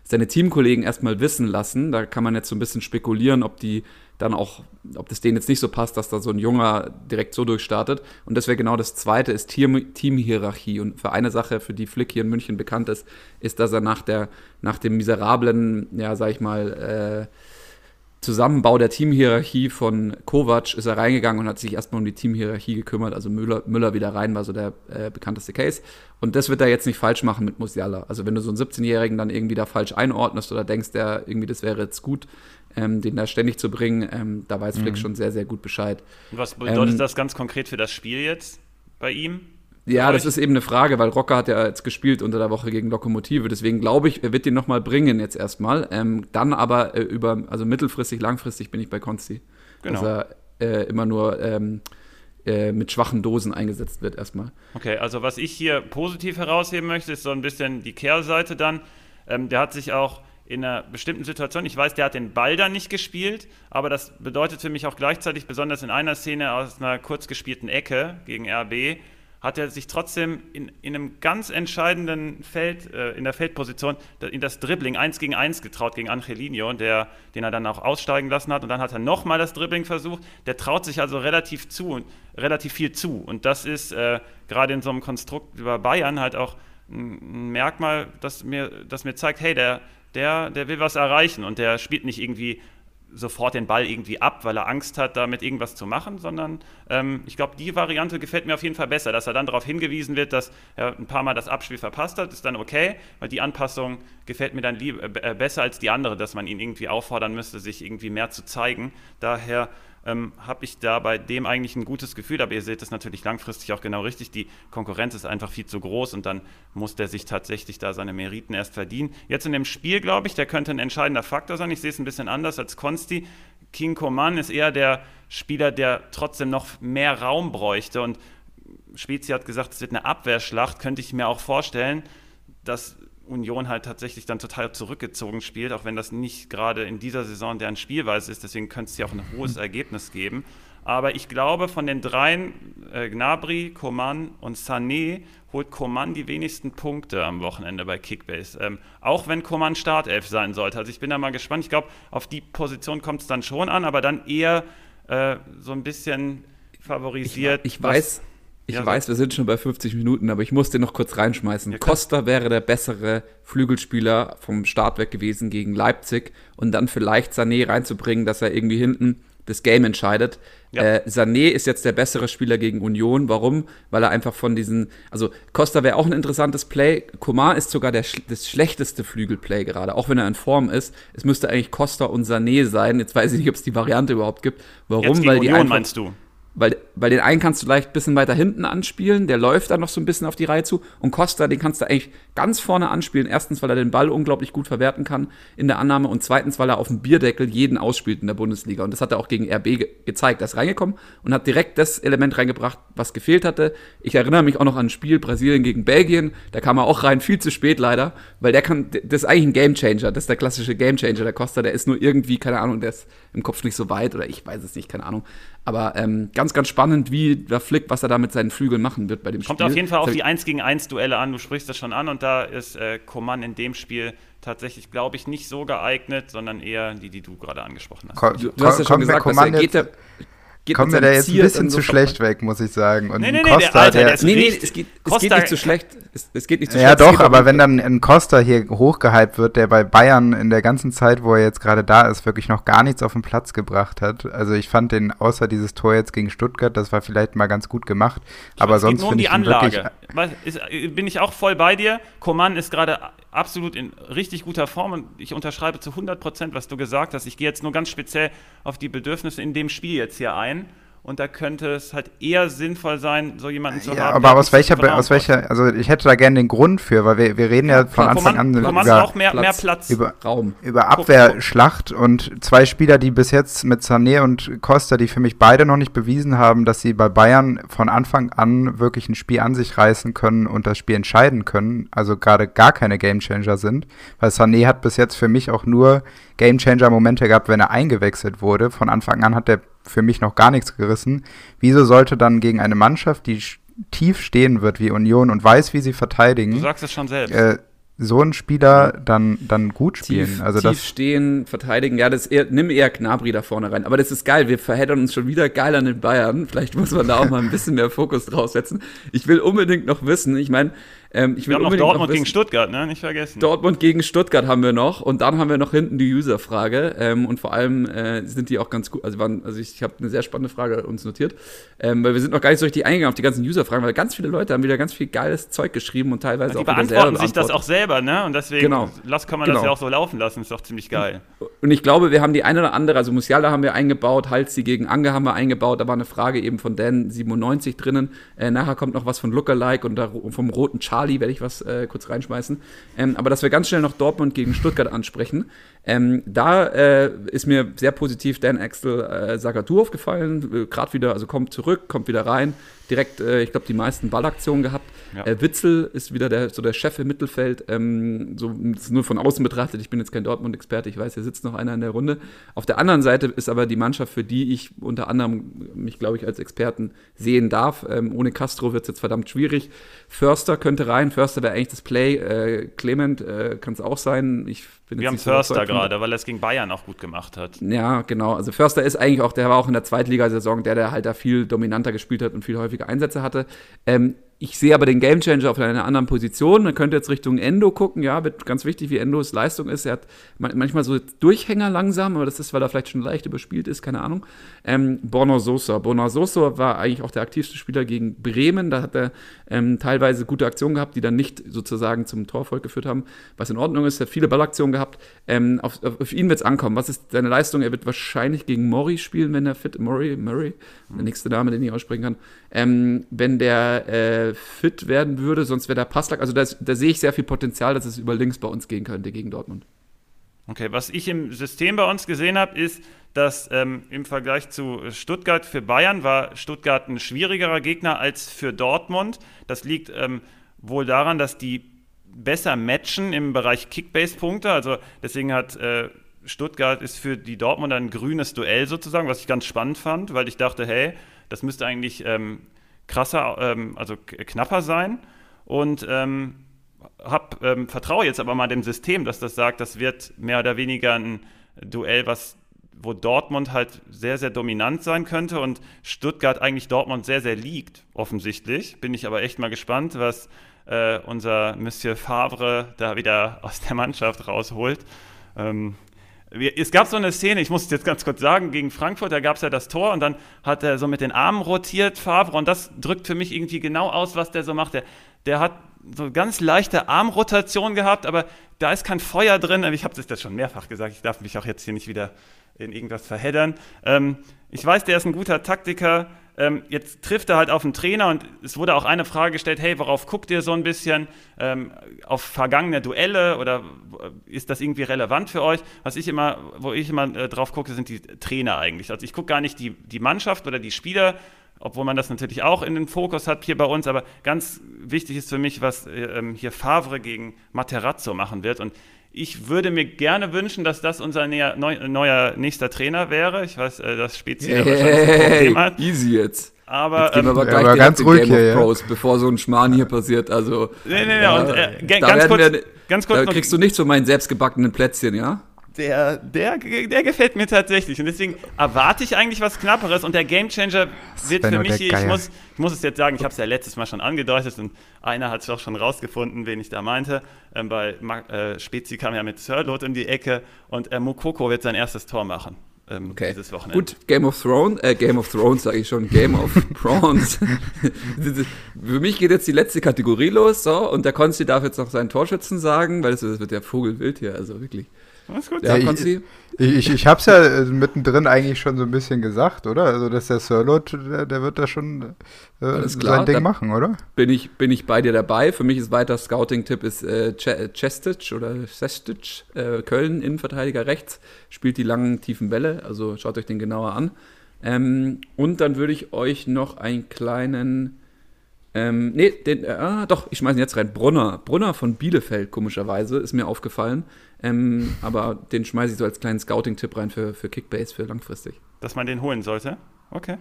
seine Teamkollegen erstmal wissen lassen. Da kann man jetzt so ein bisschen spekulieren, ob die dann auch, ob das denen jetzt nicht so passt, dass da so ein Junger direkt so durchstartet. Und das wäre genau das Zweite, ist Team, Teamhierarchie. Und für eine Sache, für die Flick hier in München bekannt ist, ist, dass er nach, der, nach dem miserablen, ja, sag ich mal, äh, Zusammenbau der Teamhierarchie von Kovac ist er reingegangen und hat sich erstmal um die Teamhierarchie gekümmert. Also Müller, Müller wieder rein war so der äh, bekannteste Case. Und das wird er jetzt nicht falsch machen mit Musiala. Also wenn du so einen 17-Jährigen dann irgendwie da falsch einordnest oder denkst, der irgendwie das wäre jetzt gut, ähm, den da ständig zu bringen, ähm, da weiß Flick schon sehr, sehr gut Bescheid. Und was bedeutet Ähm, das ganz konkret für das Spiel jetzt bei ihm? Ja, das ist eben eine Frage, weil Rocker hat ja jetzt gespielt unter der Woche gegen Lokomotive. Deswegen glaube ich, er wird den nochmal bringen jetzt erstmal. Ähm, dann aber äh, über, also mittelfristig, langfristig bin ich bei Konsti. Genau. Dass er äh, immer nur ähm, äh, mit schwachen Dosen eingesetzt wird erstmal. Okay, also was ich hier positiv herausheben möchte, ist so ein bisschen die Kehrseite dann. Ähm, der hat sich auch in einer bestimmten Situation, ich weiß, der hat den Ball dann nicht gespielt, aber das bedeutet für mich auch gleichzeitig, besonders in einer Szene aus einer kurz gespielten Ecke gegen RB, hat er sich trotzdem in, in einem ganz entscheidenden Feld, äh, in der Feldposition, in das Dribbling 1 gegen 1 getraut gegen Angelino, der, den er dann auch aussteigen lassen hat. Und dann hat er nochmal das Dribbling versucht. Der traut sich also relativ zu relativ viel zu. Und das ist äh, gerade in so einem Konstrukt über Bayern halt auch ein Merkmal, das mir, das mir zeigt, hey, der, der, der will was erreichen und der spielt nicht irgendwie sofort den Ball irgendwie ab, weil er Angst hat, damit irgendwas zu machen, sondern ähm, ich glaube, die Variante gefällt mir auf jeden Fall besser, dass er dann darauf hingewiesen wird, dass er ein paar Mal das Abspiel verpasst hat, ist dann okay, weil die Anpassung gefällt mir dann lieb, äh, besser als die andere, dass man ihn irgendwie auffordern müsste, sich irgendwie mehr zu zeigen. Daher ähm, habe ich da bei dem eigentlich ein gutes Gefühl. Aber ihr seht es natürlich langfristig auch genau richtig. Die Konkurrenz ist einfach viel zu groß und dann muss der sich tatsächlich da seine Meriten erst verdienen. Jetzt in dem Spiel, glaube ich, der könnte ein entscheidender Faktor sein. Ich sehe es ein bisschen anders als Konsti. King Coman ist eher der Spieler, der trotzdem noch mehr Raum bräuchte. Und Spezi hat gesagt, es wird eine Abwehrschlacht. Könnte ich mir auch vorstellen, dass Union halt tatsächlich dann total zurückgezogen spielt, auch wenn das nicht gerade in dieser Saison deren Spielweise ist. Deswegen könnte es ja auch ein hohes mhm. Ergebnis geben. Aber ich glaube, von den dreien, äh, Gnabry, Coman und Sané, holt Coman die wenigsten Punkte am Wochenende bei Kickbase. Ähm, auch wenn Coman Startelf sein sollte. Also ich bin da mal gespannt. Ich glaube, auf die Position kommt es dann schon an, aber dann eher äh, so ein bisschen favorisiert. Ich, ich weiß, ich ja, weiß, wir sind schon bei 50 Minuten, aber ich muss den noch kurz reinschmeißen. Ja, Costa wäre der bessere Flügelspieler vom Start weg gewesen gegen Leipzig und dann vielleicht Sané reinzubringen, dass er irgendwie hinten das Game entscheidet. Ja. Äh, Sané ist jetzt der bessere Spieler gegen Union. Warum? Weil er einfach von diesen, also Costa wäre auch ein interessantes Play. Komar ist sogar der, das schlechteste Flügelplay gerade, auch wenn er in Form ist. Es müsste eigentlich Costa und Sané sein. Jetzt weiß ich nicht, ob es die Variante überhaupt gibt. Warum? Weil die Union einfach, meinst du? Weil, weil den einen kannst du leicht ein bisschen weiter hinten anspielen, der läuft dann noch so ein bisschen auf die Reihe zu. Und Costa, den kannst du eigentlich ganz vorne anspielen. Erstens, weil er den Ball unglaublich gut verwerten kann in der Annahme und zweitens, weil er auf dem Bierdeckel jeden ausspielt in der Bundesliga. Und das hat er auch gegen RB ge gezeigt. Er ist reingekommen und hat direkt das Element reingebracht, was gefehlt hatte. Ich erinnere mich auch noch an ein Spiel Brasilien gegen Belgien. Da kam er auch rein, viel zu spät leider, weil der kann, das ist eigentlich ein Gamechanger. Das ist der klassische Gamechanger. Der Costa, der ist nur irgendwie, keine Ahnung, der ist im Kopf nicht so weit oder ich weiß es nicht, keine Ahnung. Aber ähm, ganz, ganz spannend, wie der Flick, was er da mit seinen Flügeln machen wird bei dem Kommt Spiel. Kommt auf jeden Fall auf die 1 gegen 1 Duelle an, du sprichst das schon an und da ist äh, Coman in dem Spiel tatsächlich, glaube ich, nicht so geeignet, sondern eher die, die du gerade angesprochen hast. Ko du, du hast ja schon gesagt, dass er geht, der, geht Kommt mir da jetzt ein bisschen zu schlecht weg, muss ich sagen. Und nee, nee, nee, Costa, der, Alter, der, der nee, nee, es geht, es geht nicht zu schlecht. Es, es, geht nicht zu ja, schlecht. Ja, doch, aber wenn dann ein Costa hier hochgehypt wird, der bei Bayern in der ganzen Zeit, wo er jetzt gerade da ist, wirklich noch gar nichts auf den Platz gebracht hat. Also ich fand den, außer dieses Tor jetzt gegen Stuttgart, das war vielleicht mal ganz gut gemacht. Ich aber sonst finde ich die Anlage. Ist, bin ich auch voll bei dir. Coman ist gerade absolut in richtig guter Form und ich unterschreibe zu 100 Prozent, was du gesagt hast. Ich gehe jetzt nur ganz speziell auf die Bedürfnisse in dem Spiel jetzt hier ein. Und da könnte es halt eher sinnvoll sein, so jemanden zu ja, haben. Aber aus welcher, aus welcher, also ich hätte da gerne den Grund für, weil wir, wir reden ja, ja von Anfang man, an man über, auch mehr Platz, mehr Platz über, Raum. über Abwehrschlacht und zwei Spieler, die bis jetzt mit Sané und Costa, die für mich beide noch nicht bewiesen haben, dass sie bei Bayern von Anfang an wirklich ein Spiel an sich reißen können und das Spiel entscheiden können, also gerade gar keine Gamechanger sind, weil Sané hat bis jetzt für mich auch nur Gamechanger-Momente gehabt, wenn er eingewechselt wurde. Von Anfang an hat er für mich noch gar nichts gerissen. Wieso sollte dann gegen eine Mannschaft, die tief stehen wird wie Union und weiß, wie sie verteidigen, du sagst es schon selbst. Äh, so ein Spieler dann, dann gut spielen. Tief, also tief stehen, verteidigen, ja, das eher, nimm eher Knabri da vorne rein. Aber das ist geil, wir verheddern uns schon wieder geil an den Bayern. Vielleicht muss man da auch mal ein bisschen mehr Fokus drauf setzen. Ich will unbedingt noch wissen, ich meine, ähm, ich will wir haben noch Dortmund gegen Stuttgart, ne? Nicht vergessen. Dortmund gegen Stuttgart haben wir noch und dann haben wir noch hinten die User-Frage ähm, und vor allem äh, sind die auch ganz gut. Also, waren, also ich, ich habe eine sehr spannende Frage uns notiert, ähm, weil wir sind noch gar nicht so richtig eingegangen auf die ganzen User-Fragen, weil ganz viele Leute haben wieder ganz viel geiles Zeug geschrieben und teilweise ja, die auch beantworten sich das auch selber, ne? Und deswegen genau. lass, kann man genau. das ja auch so laufen lassen, ist doch ziemlich geil. und ich glaube, wir haben die eine oder andere, also Musiala haben wir eingebaut, Halsi gegen Ange haben wir eingebaut, da war eine Frage eben von Dan 97 drinnen. Äh, nachher kommt noch was von Lookalike und da, vom roten Charlie werde ich was äh, kurz reinschmeißen. Ähm, aber dass wir ganz schnell noch Dortmund gegen Stuttgart ansprechen. Ähm, da äh, ist mir sehr positiv Dan Axel äh, Sagadu aufgefallen. Äh, Gerade wieder, also kommt zurück, kommt wieder rein. Direkt, äh, ich glaube, die meisten Ballaktionen gehabt. Ja. Äh, Witzel ist wieder der, so der Chef im Mittelfeld. Ähm, so nur von außen betrachtet. Ich bin jetzt kein Dortmund-Experte. Ich weiß, hier sitzt noch einer in der Runde. Auf der anderen Seite ist aber die Mannschaft, für die ich unter anderem mich, glaube ich, als Experten sehen darf. Ähm, ohne Castro wird es jetzt verdammt schwierig. Förster könnte rein. Förster wäre eigentlich das Play. Äh, Clement kann es auch sein. Ich bin Wir haben Förster gerade, weil er es gegen Bayern auch gut gemacht hat. Ja, genau. Also Förster ist eigentlich auch, der war auch in der Zweitligasaison der, der halt da viel dominanter gespielt hat und viel häufiger Einsätze hatte. Ähm, ich sehe aber den Gamechanger auf einer anderen Position. Man könnte jetzt Richtung Endo gucken. Ja, wird ganz wichtig, wie Endos Leistung ist. Er hat manchmal so Durchhänger langsam, aber das ist, weil er vielleicht schon leicht überspielt ist, keine Ahnung. Ähm, Borno Sosa. Borno Sosa war eigentlich auch der aktivste Spieler gegen Bremen. Da hat er ähm, teilweise gute Aktionen gehabt, die dann nicht sozusagen zum Torfolg geführt haben, was in Ordnung ist. Er hat viele Ballaktionen gehabt. Ähm, auf, auf, ihn wird es ankommen. Was ist seine Leistung? Er wird wahrscheinlich gegen Murray spielen, wenn er fit Murray, Murray, der nächste Name, den ich aussprechen kann. Ähm, wenn der äh, fit werden würde, sonst wäre der Passlack. Also da, da sehe ich sehr viel Potenzial, dass es über links bei uns gehen könnte gegen Dortmund. Okay, was ich im System bei uns gesehen habe, ist, dass ähm, im Vergleich zu Stuttgart für Bayern war Stuttgart ein schwierigerer Gegner als für Dortmund. Das liegt ähm, wohl daran, dass die besser matchen im Bereich Kickbase-Punkte. Also deswegen hat äh, Stuttgart ist für die Dortmund ein grünes Duell sozusagen, was ich ganz spannend fand, weil ich dachte, hey, das müsste eigentlich ähm, krasser, ähm, also knapper sein. Und ähm, hab, ähm, vertraue jetzt aber mal dem System, dass das sagt, das wird mehr oder weniger ein Duell, was wo Dortmund halt sehr, sehr dominant sein könnte und Stuttgart eigentlich Dortmund sehr, sehr liegt, offensichtlich. Bin ich aber echt mal gespannt, was äh, unser Monsieur Favre da wieder aus der Mannschaft rausholt. Ähm, es gab so eine Szene, ich muss es jetzt ganz kurz sagen, gegen Frankfurt, da gab es ja das Tor und dann hat er so mit den Armen rotiert, Favre, und das drückt für mich irgendwie genau aus, was der so macht. Der, der hat so ganz leichte Armrotation gehabt, aber da ist kein Feuer drin. Ich habe das jetzt schon mehrfach gesagt, ich darf mich auch jetzt hier nicht wieder in irgendwas verheddern. Ähm, ich weiß, der ist ein guter Taktiker, ähm, jetzt trifft er halt auf einen Trainer und es wurde auch eine Frage gestellt, hey, worauf guckt ihr so ein bisschen? Ähm, auf vergangene Duelle oder ist das irgendwie relevant für euch? Was ich immer, wo ich immer äh, drauf gucke, sind die Trainer eigentlich. Also ich gucke gar nicht die, die Mannschaft oder die Spieler, obwohl man das natürlich auch in den Fokus hat hier bei uns, aber ganz wichtig ist für mich, was äh, ähm, hier Favre gegen Materazzo machen wird und ich würde mir gerne wünschen, dass das unser neuer, neuer nächster Trainer wäre. Ich weiß, äh, das Speziell hey, hat. Easy jetzt. Aber, jetzt gehen wir ähm, aber gleich ja, ganz ruhig Game hier, of Pros, ja. bevor so ein Schmarrn hier passiert. Also, nee, nee, nee, und, äh, ganz, kurz, wir, ganz kurz. Da kriegst du nicht so mein selbstgebackenen Plätzchen, ja? Der, der, der gefällt mir tatsächlich. Und deswegen erwarte ich eigentlich was Knapperes. Und der Gamechanger wird für mich, ich muss, ich muss es jetzt sagen, ich habe es ja letztes Mal schon angedeutet und einer hat es auch schon rausgefunden, wen ich da meinte. Ähm, bei äh, Spezi kam ja mit Sirlot in die Ecke und äh, Mukoko wird sein erstes Tor machen. Ähm, okay. dieses Wochenende. Gut, Game of Thrones, äh, Game of Thrones sage ich schon, Game of [laughs] Thrones. Für mich geht jetzt die letzte Kategorie los, so, und der Konsti darf jetzt noch seinen Torschützen sagen, weil das, das wird ja Vogelwild hier, also wirklich. Alles gut. Ja, ja ich, ich, ich habe es ja äh, mittendrin eigentlich schon so ein bisschen gesagt, oder? Also, dass der Sirlot, der, der wird da schon äh, sein Ding machen, oder? Bin ich, bin ich bei dir dabei. Für mich ist weiter Scouting-Tipp ist äh, Chestic oder Sestic, äh, Köln, Innenverteidiger rechts, spielt die langen, tiefen Bälle. Also schaut euch den genauer an. Ähm, und dann würde ich euch noch einen kleinen ähm, nee, den, äh, ah, doch, ich schmeiße ihn jetzt rein. Brunner. Brunner von Bielefeld, komischerweise, ist mir aufgefallen. Ähm, aber den schmeiße ich so als kleinen Scouting-Tipp rein für, für Kickbase, für langfristig. Dass man den holen sollte? Okay.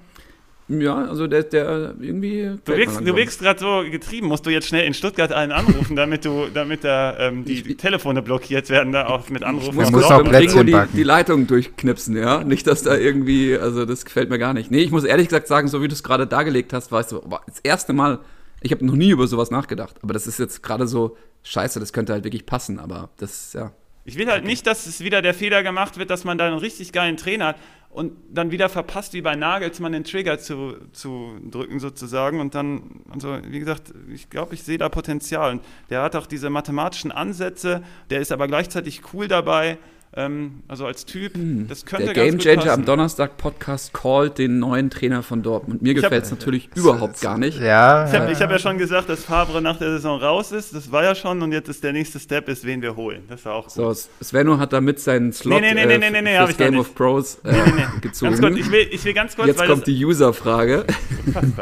Ja, also der, der irgendwie. Du wirkst, du wirkst gerade so getrieben. Musst du jetzt schnell in Stuttgart einen anrufen, damit du, damit da ähm, die ich, Telefone blockiert werden, da auch mit Anrufen. Ich muss auch Rico die, die Leitung durchknipsen, ja. Nicht, dass da irgendwie, also das gefällt mir gar nicht. Nee, ich muss ehrlich gesagt sagen, so wie du es gerade dargelegt hast, weißt du, das erste Mal, ich habe noch nie über sowas nachgedacht. Aber das ist jetzt gerade so, scheiße, das könnte halt wirklich passen, aber das, ja. Ich will halt nicht, dass es wieder der Fehler gemacht wird, dass man da einen richtig geilen Trainer hat und dann wieder verpasst, wie bei Nagelsmann den Trigger zu, zu drücken sozusagen. Und dann, also wie gesagt, ich glaube, ich sehe da Potenzial. Und der hat auch diese mathematischen Ansätze, der ist aber gleichzeitig cool dabei. Ähm, also als Typ, hm. das könnte Der Game Changer am Donnerstag Podcast called den neuen Trainer von Dortmund. Mir gefällt es natürlich äh, überhaupt gar nicht. Ja, ich habe hab ja schon gesagt, dass Favre nach der Saison raus ist. Das war ja schon und jetzt ist der nächste Step, ist wen wir holen. Das war auch gut. So, Svenno hat damit seinen Slot nee, nee, nee, nee, nee, nee, fürs Game of Pros äh, nee, nee, nee. gezogen. Ganz kurz, ich will, ich will ganz kurz, Jetzt kommt die User-Frage.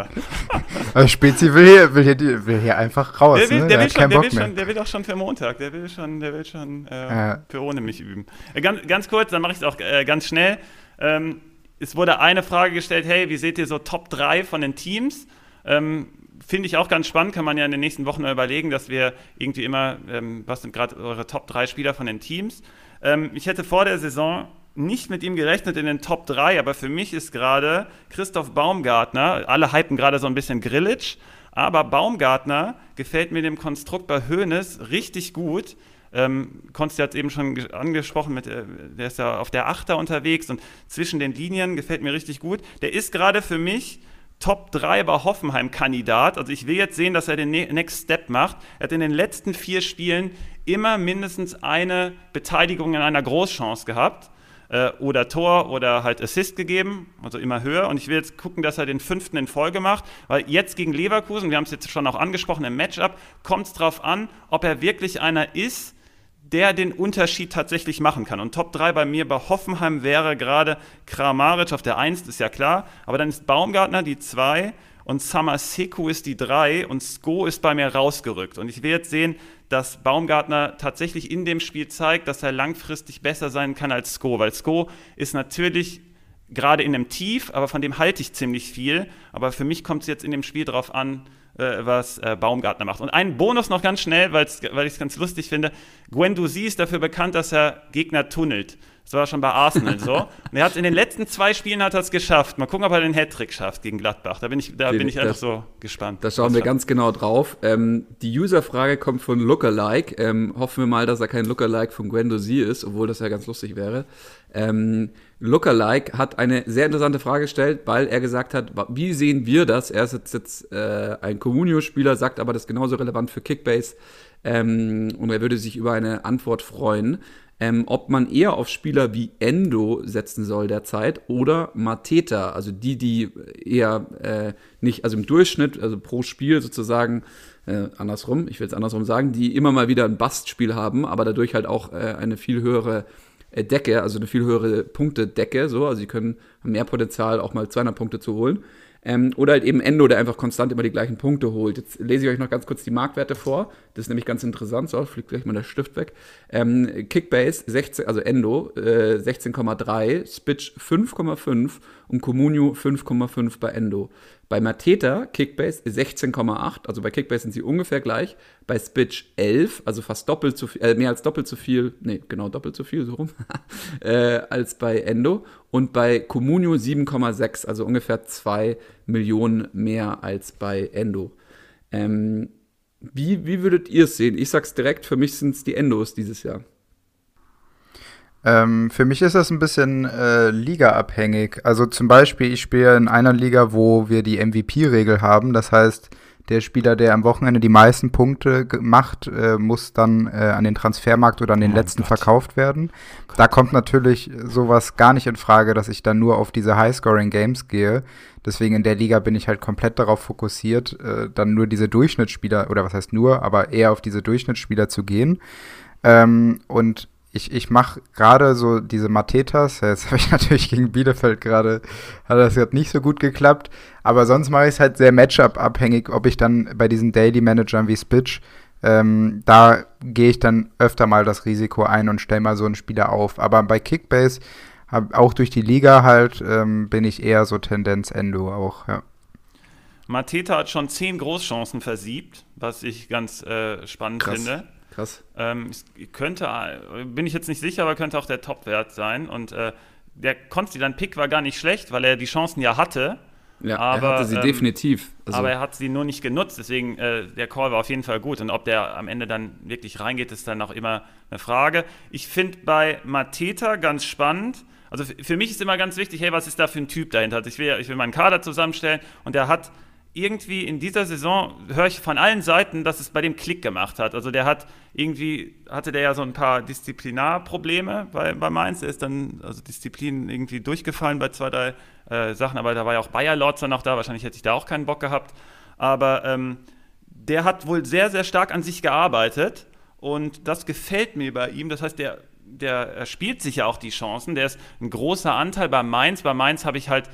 [laughs] Spezi will hier, will, hier, will hier einfach raus. Der will, ne? der, will schon, der, will schon, der will auch schon für Montag. Der will schon, der will schon äh, ja. für ohne mich üben. Äh, ganz, ganz kurz, dann mache ich es auch äh, ganz schnell. Ähm, es wurde eine Frage gestellt: Hey, wie seht ihr so Top 3 von den Teams? Ähm, Finde ich auch ganz spannend, kann man ja in den nächsten Wochen überlegen, dass wir irgendwie immer, ähm, was sind gerade eure Top 3 Spieler von den Teams? Ähm, ich hätte vor der Saison nicht mit ihm gerechnet in den Top 3, aber für mich ist gerade Christoph Baumgartner, alle hypen gerade so ein bisschen Grillitsch, aber Baumgartner gefällt mir dem Konstrukt bei Hoeneß richtig gut. Ähm, Konsti hat es eben schon angesprochen, mit, äh, der ist ja auf der Achter unterwegs und zwischen den Linien gefällt mir richtig gut. Der ist gerade für mich Top 3 bei Hoffenheim-Kandidat. Also ich will jetzt sehen, dass er den ne-, Next Step macht. Er hat in den letzten vier Spielen immer mindestens eine Beteiligung in einer Großchance gehabt äh, oder Tor oder halt Assist gegeben, also immer höher. Und ich will jetzt gucken, dass er den fünften in Folge macht, weil jetzt gegen Leverkusen, wir haben es jetzt schon auch angesprochen im Matchup, kommt es darauf an, ob er wirklich einer ist, der den Unterschied tatsächlich machen kann. Und Top 3 bei mir bei Hoffenheim wäre gerade Kramaric auf der 1, ist ja klar, aber dann ist Baumgartner die 2 und Samaseku ist die 3 und Sko ist bei mir rausgerückt. Und ich will jetzt sehen, dass Baumgartner tatsächlich in dem Spiel zeigt, dass er langfristig besser sein kann als Sko, weil Sko ist natürlich gerade in einem Tief, aber von dem halte ich ziemlich viel. Aber für mich kommt es jetzt in dem Spiel darauf an, äh, was äh, Baumgartner macht. Und ein Bonus noch ganz schnell, weil ich es ganz lustig finde. Guendouzi ist dafür bekannt, dass er Gegner tunnelt. Das war schon bei Arsenal so. Und er hat in den letzten zwei Spielen hat er es geschafft. Mal gucken, ob er den Hattrick schafft gegen Gladbach. Da bin ich, da den, bin ich einfach so gespannt. Da schauen wir ganz genau drauf. Ähm, die User-Frage kommt von Lookalike. Ähm, hoffen wir mal, dass er kein Lookalike von Guendouzi ist, obwohl das ja ganz lustig wäre. Ähm, Lookalike hat eine sehr interessante Frage gestellt, weil er gesagt hat, wie sehen wir das? Er ist jetzt, jetzt äh, ein Communio-Spieler, sagt aber, das ist genauso relevant für Kickbase ähm, und er würde sich über eine Antwort freuen, ähm, ob man eher auf Spieler wie Endo setzen soll derzeit oder Mateta, also die, die eher äh, nicht, also im Durchschnitt, also pro Spiel sozusagen, äh, andersrum, ich will es andersrum sagen, die immer mal wieder ein Bastspiel haben, aber dadurch halt auch äh, eine viel höhere äh, Decke, also eine viel höhere Punktedecke, so, also sie können mehr Potenzial, auch mal 200 Punkte zu holen. Ähm, oder halt eben Endo, der einfach konstant immer die gleichen Punkte holt. Jetzt lese ich euch noch ganz kurz die Marktwerte vor. Das ist nämlich ganz interessant. So, fliegt gleich mal der Stift weg. Ähm, Kickbase 16, also Endo äh, 16,3, Spitch 5,5 und Comunio 5,5 bei Endo. Bei Mateta Kickbase 16,8, also bei Kickbase sind sie ungefähr gleich. Bei Spitch 11, also fast doppelt so viel, äh, mehr als doppelt so viel, nee, genau doppelt so viel, so rum, [laughs] äh, als bei Endo. Und bei Comunio 7,6, also ungefähr 2 Millionen mehr als bei Endo. Ähm, wie, wie würdet ihr es sehen? Ich sag's direkt, für mich sind es die Endos dieses Jahr. Ähm, für mich ist das ein bisschen äh, ligaabhängig. Also zum Beispiel, ich spiele in einer Liga, wo wir die MVP-Regel haben. Das heißt, der Spieler, der am Wochenende die meisten Punkte macht, äh, muss dann äh, an den Transfermarkt oder an den oh letzten Gott. verkauft werden. Da kommt natürlich sowas gar nicht in Frage, dass ich dann nur auf diese High-Scoring-Games gehe. Deswegen in der Liga bin ich halt komplett darauf fokussiert, äh, dann nur diese Durchschnittsspieler, oder was heißt nur, aber eher auf diese Durchschnittsspieler zu gehen. Ähm, und ich, ich mache gerade so diese Matetas, jetzt [laughs] habe ich natürlich gegen Bielefeld gerade, hat das gerade nicht so gut geklappt, aber sonst mache ich es halt sehr Matchup-abhängig, ob ich dann bei diesen Daily-Managern wie Spitch, ähm, da gehe ich dann öfter mal das Risiko ein und stelle mal so einen Spieler auf. Aber bei Kickbase, hab, auch durch die Liga halt, ähm, bin ich eher so Tendenz Endo auch, ja. Mateta hat schon zehn Großchancen versiebt, was ich ganz äh, spannend Krass. finde. Krass. Ähm, könnte, bin ich jetzt nicht sicher, aber könnte auch der Topwert sein. Und äh, der Konsti-Pick war gar nicht schlecht, weil er die Chancen ja hatte. Ja, aber, er hatte sie ähm, definitiv. Also. Aber er hat sie nur nicht genutzt, deswegen äh, der Call war auf jeden Fall gut. Und ob der am Ende dann wirklich reingeht, ist dann auch immer eine Frage. Ich finde bei Mateta ganz spannend. Also für mich ist immer ganz wichtig, hey, was ist da für ein Typ dahinter? Also ich will, ich will meinen Kader zusammenstellen und der hat irgendwie in dieser Saison höre ich von allen Seiten, dass es bei dem Klick gemacht hat. Also der hat irgendwie, hatte der ja so ein paar Disziplinarprobleme bei, bei Mainz. Er ist dann, also Disziplin irgendwie durchgefallen bei zwei, drei äh, Sachen, aber da war ja auch Bayer Lorzer noch da. Wahrscheinlich hätte ich da auch keinen Bock gehabt. Aber ähm, der hat wohl sehr, sehr stark an sich gearbeitet und das gefällt mir bei ihm. Das heißt, der, der spielt sich ja auch die Chancen. Der ist ein großer Anteil bei Mainz. Bei Mainz habe ich halt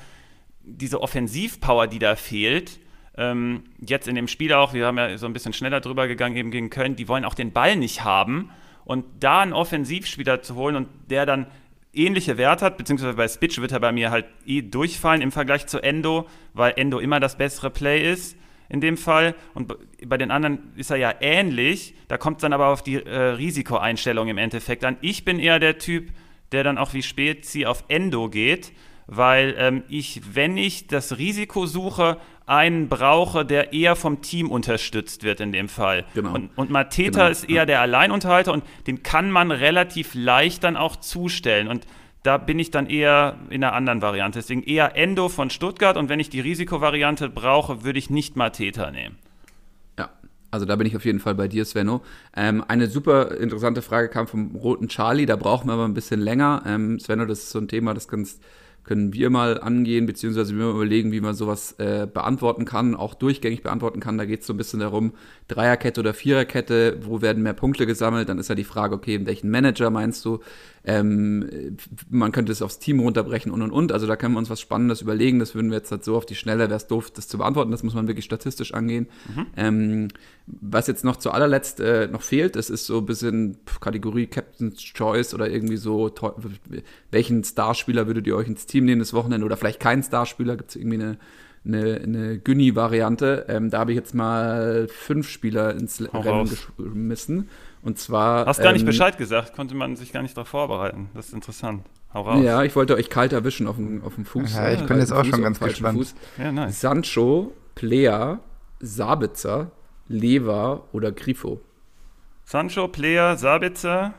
diese Offensivpower, die da fehlt ähm, jetzt in dem Spiel auch, wir haben ja so ein bisschen schneller drüber gegangen eben gegen Köln, die wollen auch den Ball nicht haben. Und da einen Offensivspieler zu holen und der dann ähnliche Werte hat, beziehungsweise bei Spitch wird er bei mir halt eh durchfallen im Vergleich zu Endo, weil Endo immer das bessere Play ist in dem Fall. Und bei den anderen ist er ja ähnlich. Da kommt es dann aber auf die äh, Risikoeinstellung im Endeffekt an. Ich bin eher der Typ, der dann auch wie Spezi auf Endo geht, weil ähm, ich, wenn ich das Risiko suche, einen brauche, der eher vom Team unterstützt wird in dem Fall. Genau. Und, und Mateta genau. ist eher ja. der Alleinunterhalter und den kann man relativ leicht dann auch zustellen. Und da bin ich dann eher in einer anderen Variante. Deswegen eher Endo von Stuttgart und wenn ich die Risikovariante brauche, würde ich nicht Mateta nehmen. Ja, also da bin ich auf jeden Fall bei dir, Svenno. Ähm, eine super interessante Frage kam vom roten Charlie, da brauchen wir aber ein bisschen länger. Ähm, Svenno, das ist so ein Thema, das kannst können wir mal angehen, beziehungsweise wir mal überlegen, wie man sowas äh, beantworten kann, auch durchgängig beantworten kann. Da geht es so ein bisschen darum, Dreierkette oder Viererkette, wo werden mehr Punkte gesammelt? Dann ist ja die Frage, okay, welchen Manager meinst du? Ähm, man könnte es aufs Team runterbrechen und und und. Also da können wir uns was Spannendes überlegen. Das würden wir jetzt halt so auf die Schnelle, wäre es doof, das zu beantworten. Das muss man wirklich statistisch angehen. Mhm. Ähm, was jetzt noch zu allerletzt äh, noch fehlt, das ist so ein bisschen Kategorie Captain's Choice oder irgendwie so, welchen Starspieler würdet ihr euch ins Team nehmen das Wochenende oder vielleicht keinen Starspieler? Gibt es irgendwie eine eine, eine Günni-Variante. Ähm, da habe ich jetzt mal fünf Spieler ins Hau Rennen raus. geschmissen. Und zwar. Hast gar ähm, nicht Bescheid gesagt, konnte man sich gar nicht darauf vorbereiten. Das ist interessant. Hau raus. Ja, ich wollte euch kalt erwischen auf dem, auf dem Fuß. Ja, ich bin jetzt auch Fuß, schon ganz gespannt. Fuß. Ja, nice. Sancho, Plea, Sabitzer, Lever oder Grifo. Sancho, Plea, Sabitzer,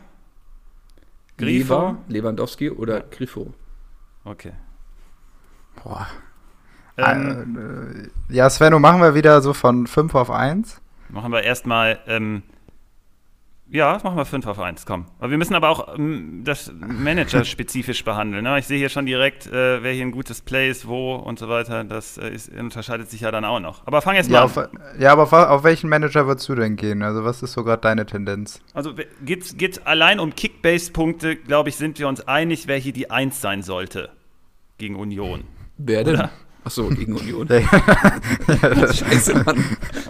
Grifo. Lever, Lewandowski oder ja. Grifo. Okay. Boah. Ähm, äh, ja, Svenno, machen wir wieder so von 5 auf 1. Machen wir erstmal, ähm, ja, machen wir 5 auf 1, komm. Aber wir müssen aber auch ähm, das Manager [laughs] spezifisch behandeln. Ne? Ich sehe hier schon direkt, äh, wer hier ein gutes Play ist, wo und so weiter. Das äh, ist, unterscheidet sich ja dann auch noch. Aber fang jetzt mal ja, an. Auf, ja, aber auf, auf, welchen Manager würdest du denn gehen? Also, was ist so gerade deine Tendenz? Also, geht es allein um Kickbase-Punkte, glaube ich, sind wir uns einig, wer hier die 1 sein sollte gegen Union. Wer denn? Oder? Achso, gegen Union. [laughs] [laughs] Scheiße, Mann.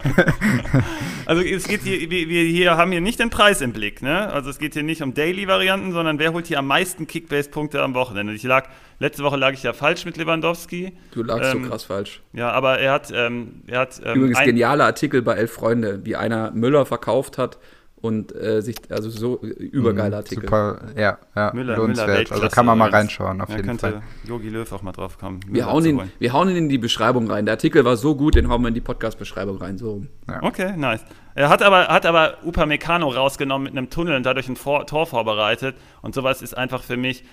[laughs] Also es geht hier, wir, hier haben hier nicht den Preis im Blick, ne? Also es geht hier nicht um Daily-Varianten, sondern wer holt hier am meisten Kickbase-Punkte am Wochenende? Ich lag, letzte Woche lag ich ja falsch mit Lewandowski. Du lagst ähm, so krass falsch. Ja, aber er hat, ähm, er hat ähm, Übrigens genialer Artikel bei Elf Freunde, wie einer Müller verkauft hat und äh, sich, also so übergeiler mhm, Artikel. Super, ja, ja Müller, lohnenswert. Müller also kann man mal reinschauen, auf ja, jeden könnte Fall. Yogi Löw auch mal drauf kommen. Wir hauen, ihn, wir hauen ihn in die Beschreibung rein. Der Artikel war so gut, den hauen wir in die Podcast-Beschreibung rein. So. Ja. Okay, nice. Er hat aber, hat aber Upamecano rausgenommen mit einem Tunnel und dadurch ein Vor Tor vorbereitet. Und sowas ist einfach für mich,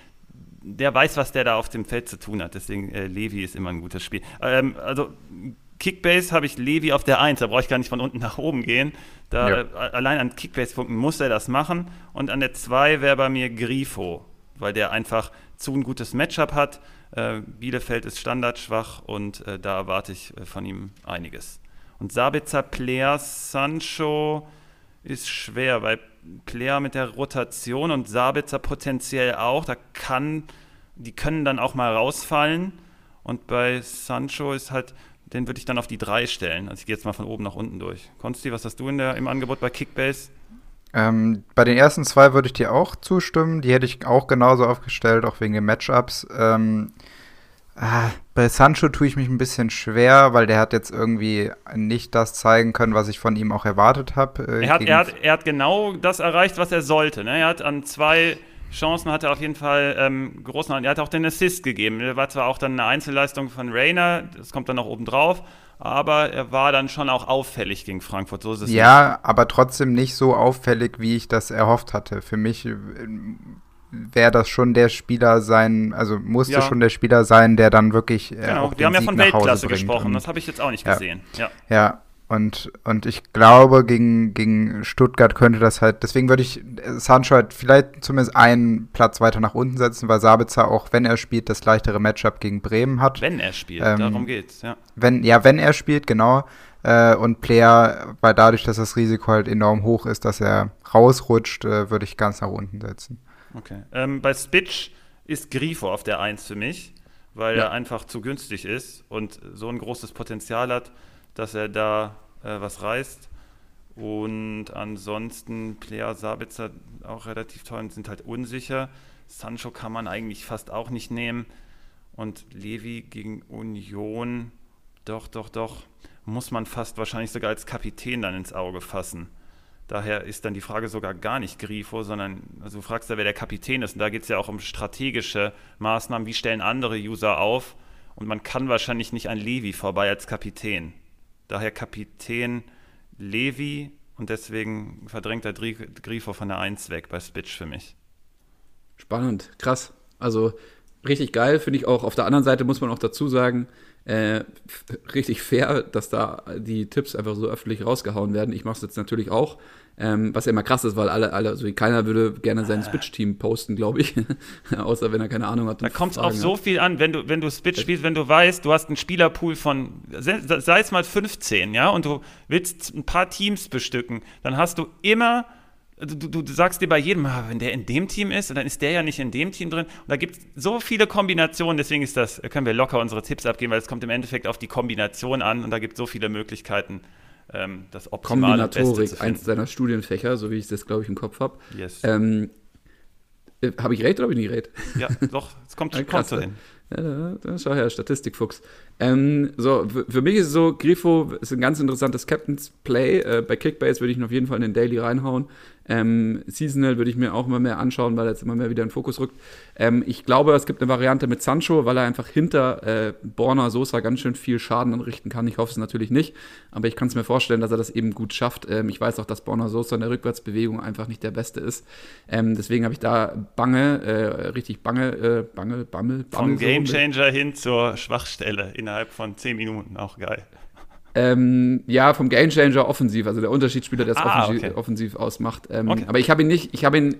der weiß, was der da auf dem Feld zu tun hat. Deswegen, äh, Levi ist immer ein gutes Spiel. Ähm, also, Kickbase habe ich Levi auf der 1, da brauche ich gar nicht von unten nach oben gehen. Da ja. allein an Kickbase-Punkten muss er das machen. Und an der 2 wäre bei mir Grifo, weil der einfach zu ein gutes Matchup hat. Äh, Bielefeld ist standardschwach und äh, da erwarte ich äh, von ihm einiges. Und Sabitzer, Player, Sancho ist schwer, weil Player mit der Rotation und Sabitzer potenziell auch, da kann, die können dann auch mal rausfallen. Und bei Sancho ist halt, den würde ich dann auf die 3 stellen. Also ich gehe jetzt mal von oben nach unten durch. Konsti, was hast du in der, im Angebot bei Kickbase? Ähm, bei den ersten zwei würde ich dir auch zustimmen. Die hätte ich auch genauso aufgestellt, auch wegen den Matchups. Ähm, ah, bei Sancho tue ich mich ein bisschen schwer, weil der hat jetzt irgendwie nicht das zeigen können, was ich von ihm auch erwartet habe. Äh, er, er, hat, er hat genau das erreicht, was er sollte. Ne? Er hat an zwei Chancen hat er auf jeden Fall ähm, großen. Er hat auch den Assist gegeben. Er war zwar auch dann eine Einzelleistung von Rainer, das kommt dann noch oben drauf, aber er war dann schon auch auffällig gegen Frankfurt. So ist es ja, nicht. aber trotzdem nicht so auffällig, wie ich das erhofft hatte. Für mich, wäre das schon der Spieler sein, also musste ja. schon der Spieler sein, der dann wirklich. Äh, genau, wir haben ja von Weltklasse gesprochen, das habe ich jetzt auch nicht ja. gesehen. Ja. ja. Und, und ich glaube, gegen, gegen Stuttgart könnte das halt, deswegen würde ich Sancho halt vielleicht zumindest einen Platz weiter nach unten setzen, weil Sabitzer, auch wenn er spielt, das leichtere Matchup gegen Bremen hat. Wenn er spielt, ähm, darum geht's, ja. Wenn, ja, wenn er spielt, genau. Äh, und Player, weil dadurch, dass das Risiko halt enorm hoch ist, dass er rausrutscht, äh, würde ich ganz nach unten setzen. Okay. Ähm, bei Spitch ist Grifo auf der 1 für mich, weil ja. er einfach zu günstig ist und so ein großes Potenzial hat dass er da äh, was reißt. Und ansonsten Player Sabitzer auch relativ teuer und sind halt unsicher. Sancho kann man eigentlich fast auch nicht nehmen. Und Levi gegen Union, doch, doch, doch, muss man fast wahrscheinlich sogar als Kapitän dann ins Auge fassen. Daher ist dann die Frage sogar gar nicht Grifo, sondern also du fragst ja, wer der Kapitän ist. Und da geht es ja auch um strategische Maßnahmen. Wie stellen andere User auf? Und man kann wahrscheinlich nicht an Levi vorbei als Kapitän daher Kapitän Levi und deswegen verdrängt der Grifo von der 1 weg bei Spitch für mich. Spannend, krass. Also richtig geil, finde ich auch. Auf der anderen Seite muss man auch dazu sagen, äh, richtig fair, dass da die Tipps einfach so öffentlich rausgehauen werden. Ich mache es jetzt natürlich auch. Ähm, was ja immer krass ist, weil alle, alle, also keiner würde gerne sein Switch-Team posten, glaube ich. [laughs] Außer wenn er keine Ahnung hat. Da kommt es auch so viel an, wenn du, wenn du Switch spielst, wenn du weißt, du hast einen Spielerpool von, sei es mal 15, ja, und du willst ein paar Teams bestücken, dann hast du immer Du, du, du, sagst dir bei jedem, ah, wenn der in dem Team ist, dann ist der ja nicht in dem Team drin. Und da gibt es so viele Kombinationen, deswegen ist das, können wir locker unsere Tipps abgeben, weil es kommt im Endeffekt auf die Kombination an und da gibt es so viele Möglichkeiten, ähm, das optimale Kombinatorik, eins seiner Studienfächer, so wie ich das, glaube ich, im Kopf habe. Yes. Ähm, äh, habe ich recht oder habe ich nicht recht? Ja, doch, es kommt, ja, [laughs] kommt so hin. Ja, da, schau her, Statistikfuchs. Ähm, so, für mich ist es so, Grifo ist ein ganz interessantes Captain's Play. Äh, bei Kickbase würde ich ihn auf jeden Fall in den Daily reinhauen. Ähm, Seasonal würde ich mir auch immer mehr anschauen, weil er jetzt immer mehr wieder in den Fokus rückt. Ähm, ich glaube, es gibt eine Variante mit Sancho, weil er einfach hinter äh, Borna Sosa ganz schön viel Schaden anrichten kann. Ich hoffe es natürlich nicht, aber ich kann es mir vorstellen, dass er das eben gut schafft. Ähm, ich weiß auch, dass Borna Sosa in der Rückwärtsbewegung einfach nicht der Beste ist. Ähm, deswegen habe ich da bange, äh, richtig bange, äh, bange, bammel, bammel. Vom Gamechanger hin zur Schwachstelle innerhalb von 10 Minuten, auch geil. Ähm, ja, vom Gamechanger offensiv, also der Unterschiedsspieler, der es ah, offensiv, okay. offensiv, ausmacht. Ähm, okay. Aber ich habe ihn nicht, ich habe ihn,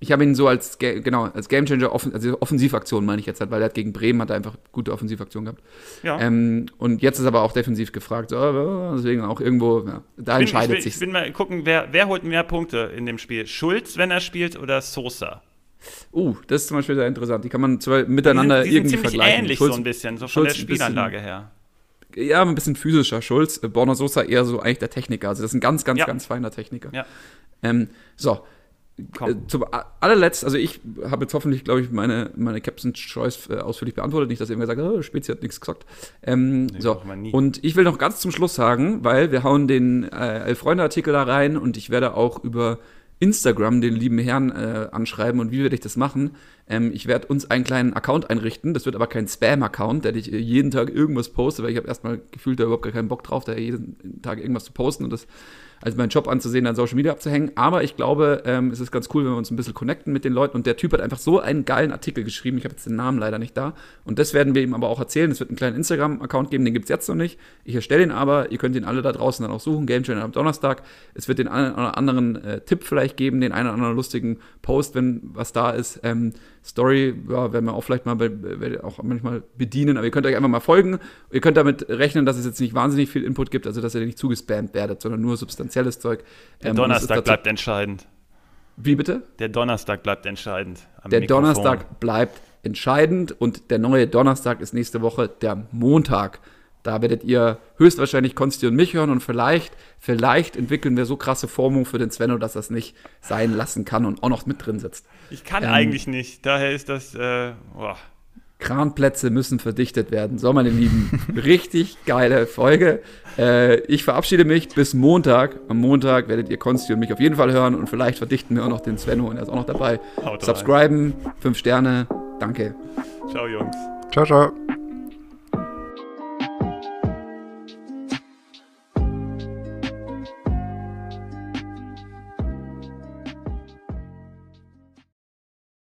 ich habe ihn so als, genau, als Gamechanger, offen, also Offensivaktion meine ich jetzt halt, weil er hat gegen Bremen hat er einfach gute Offensivaktion gehabt. Ja. Ähm, und jetzt ist aber auch defensiv gefragt, so, deswegen auch irgendwo, ja, da bin, entscheidet ich sich. Ich will mal gucken, wer, wer holt mehr Punkte in dem Spiel? Schulz, wenn er spielt, oder Sosa? Uh, das ist zum Beispiel sehr interessant. Die kann man zwar miteinander die sind, die irgendwie sind vergleichen. ähnlich Schulz, so ein bisschen, so von Schulz der Spielanlage her ja, ein bisschen physischer. Schulz, äh, Borna Sosa eher so eigentlich der Techniker. Also das ist ein ganz, ganz, ja. ganz feiner Techniker. Ja. Ähm, so. Äh, zum allerletzt, also ich habe jetzt hoffentlich, glaube ich, meine, meine Captain's Choice äh, ausführlich beantwortet. Nicht, dass irgendwer sagt, oh, Spezi hat nichts gesagt. Ähm, nee, so. Und ich will noch ganz zum Schluss sagen, weil wir hauen den äh, Elf-Freunde-Artikel da rein und ich werde auch über Instagram den lieben Herrn äh, anschreiben und wie werde ich das machen? Ähm, ich werde uns einen kleinen Account einrichten. Das wird aber kein Spam-Account, der ich äh, jeden Tag irgendwas poste, weil ich habe erstmal gefühlt da überhaupt gar keinen Bock drauf, da jeden Tag irgendwas zu posten und das als meinen Job anzusehen, an Social Media abzuhängen. Aber ich glaube, ähm, es ist ganz cool, wenn wir uns ein bisschen connecten mit den Leuten. Und der Typ hat einfach so einen geilen Artikel geschrieben. Ich habe jetzt den Namen leider nicht da. Und das werden wir ihm aber auch erzählen. Es wird einen kleinen Instagram-Account geben, den gibt es jetzt noch nicht. Ich erstelle ihn aber. Ihr könnt ihn alle da draußen dann auch suchen. Game Channel am Donnerstag. Es wird den einen oder anderen äh, Tipp vielleicht geben, den einen oder anderen lustigen Post, wenn was da ist. Ähm, Story, ja, werden wir auch vielleicht mal bei, auch manchmal bedienen, aber ihr könnt euch einfach mal folgen. Ihr könnt damit rechnen, dass es jetzt nicht wahnsinnig viel Input gibt, also dass ihr nicht zugespammt werdet, sondern nur substanzielles Zeug. Der ähm, Donnerstag bleibt entscheidend. Wie bitte? Der Donnerstag bleibt entscheidend. der Mikrofon. Donnerstag bleibt entscheidend und der neue Donnerstag ist nächste Woche der Montag. Da werdet ihr höchstwahrscheinlich Konsti und mich hören und vielleicht, vielleicht entwickeln wir so krasse Formung für den Svenno, dass das nicht sein lassen kann und auch noch mit drin sitzt. Ich kann ähm, eigentlich nicht, daher ist das, äh, boah. Kranplätze müssen verdichtet werden. So, meine Lieben, [laughs] richtig geile Folge. Äh, ich verabschiede mich bis Montag. Am Montag werdet ihr Konsti und mich auf jeden Fall hören und vielleicht verdichten wir auch noch den Svenno und er ist auch noch dabei. Haut Subscriben, rein. fünf Sterne. Danke. Ciao, Jungs. Ciao, ciao.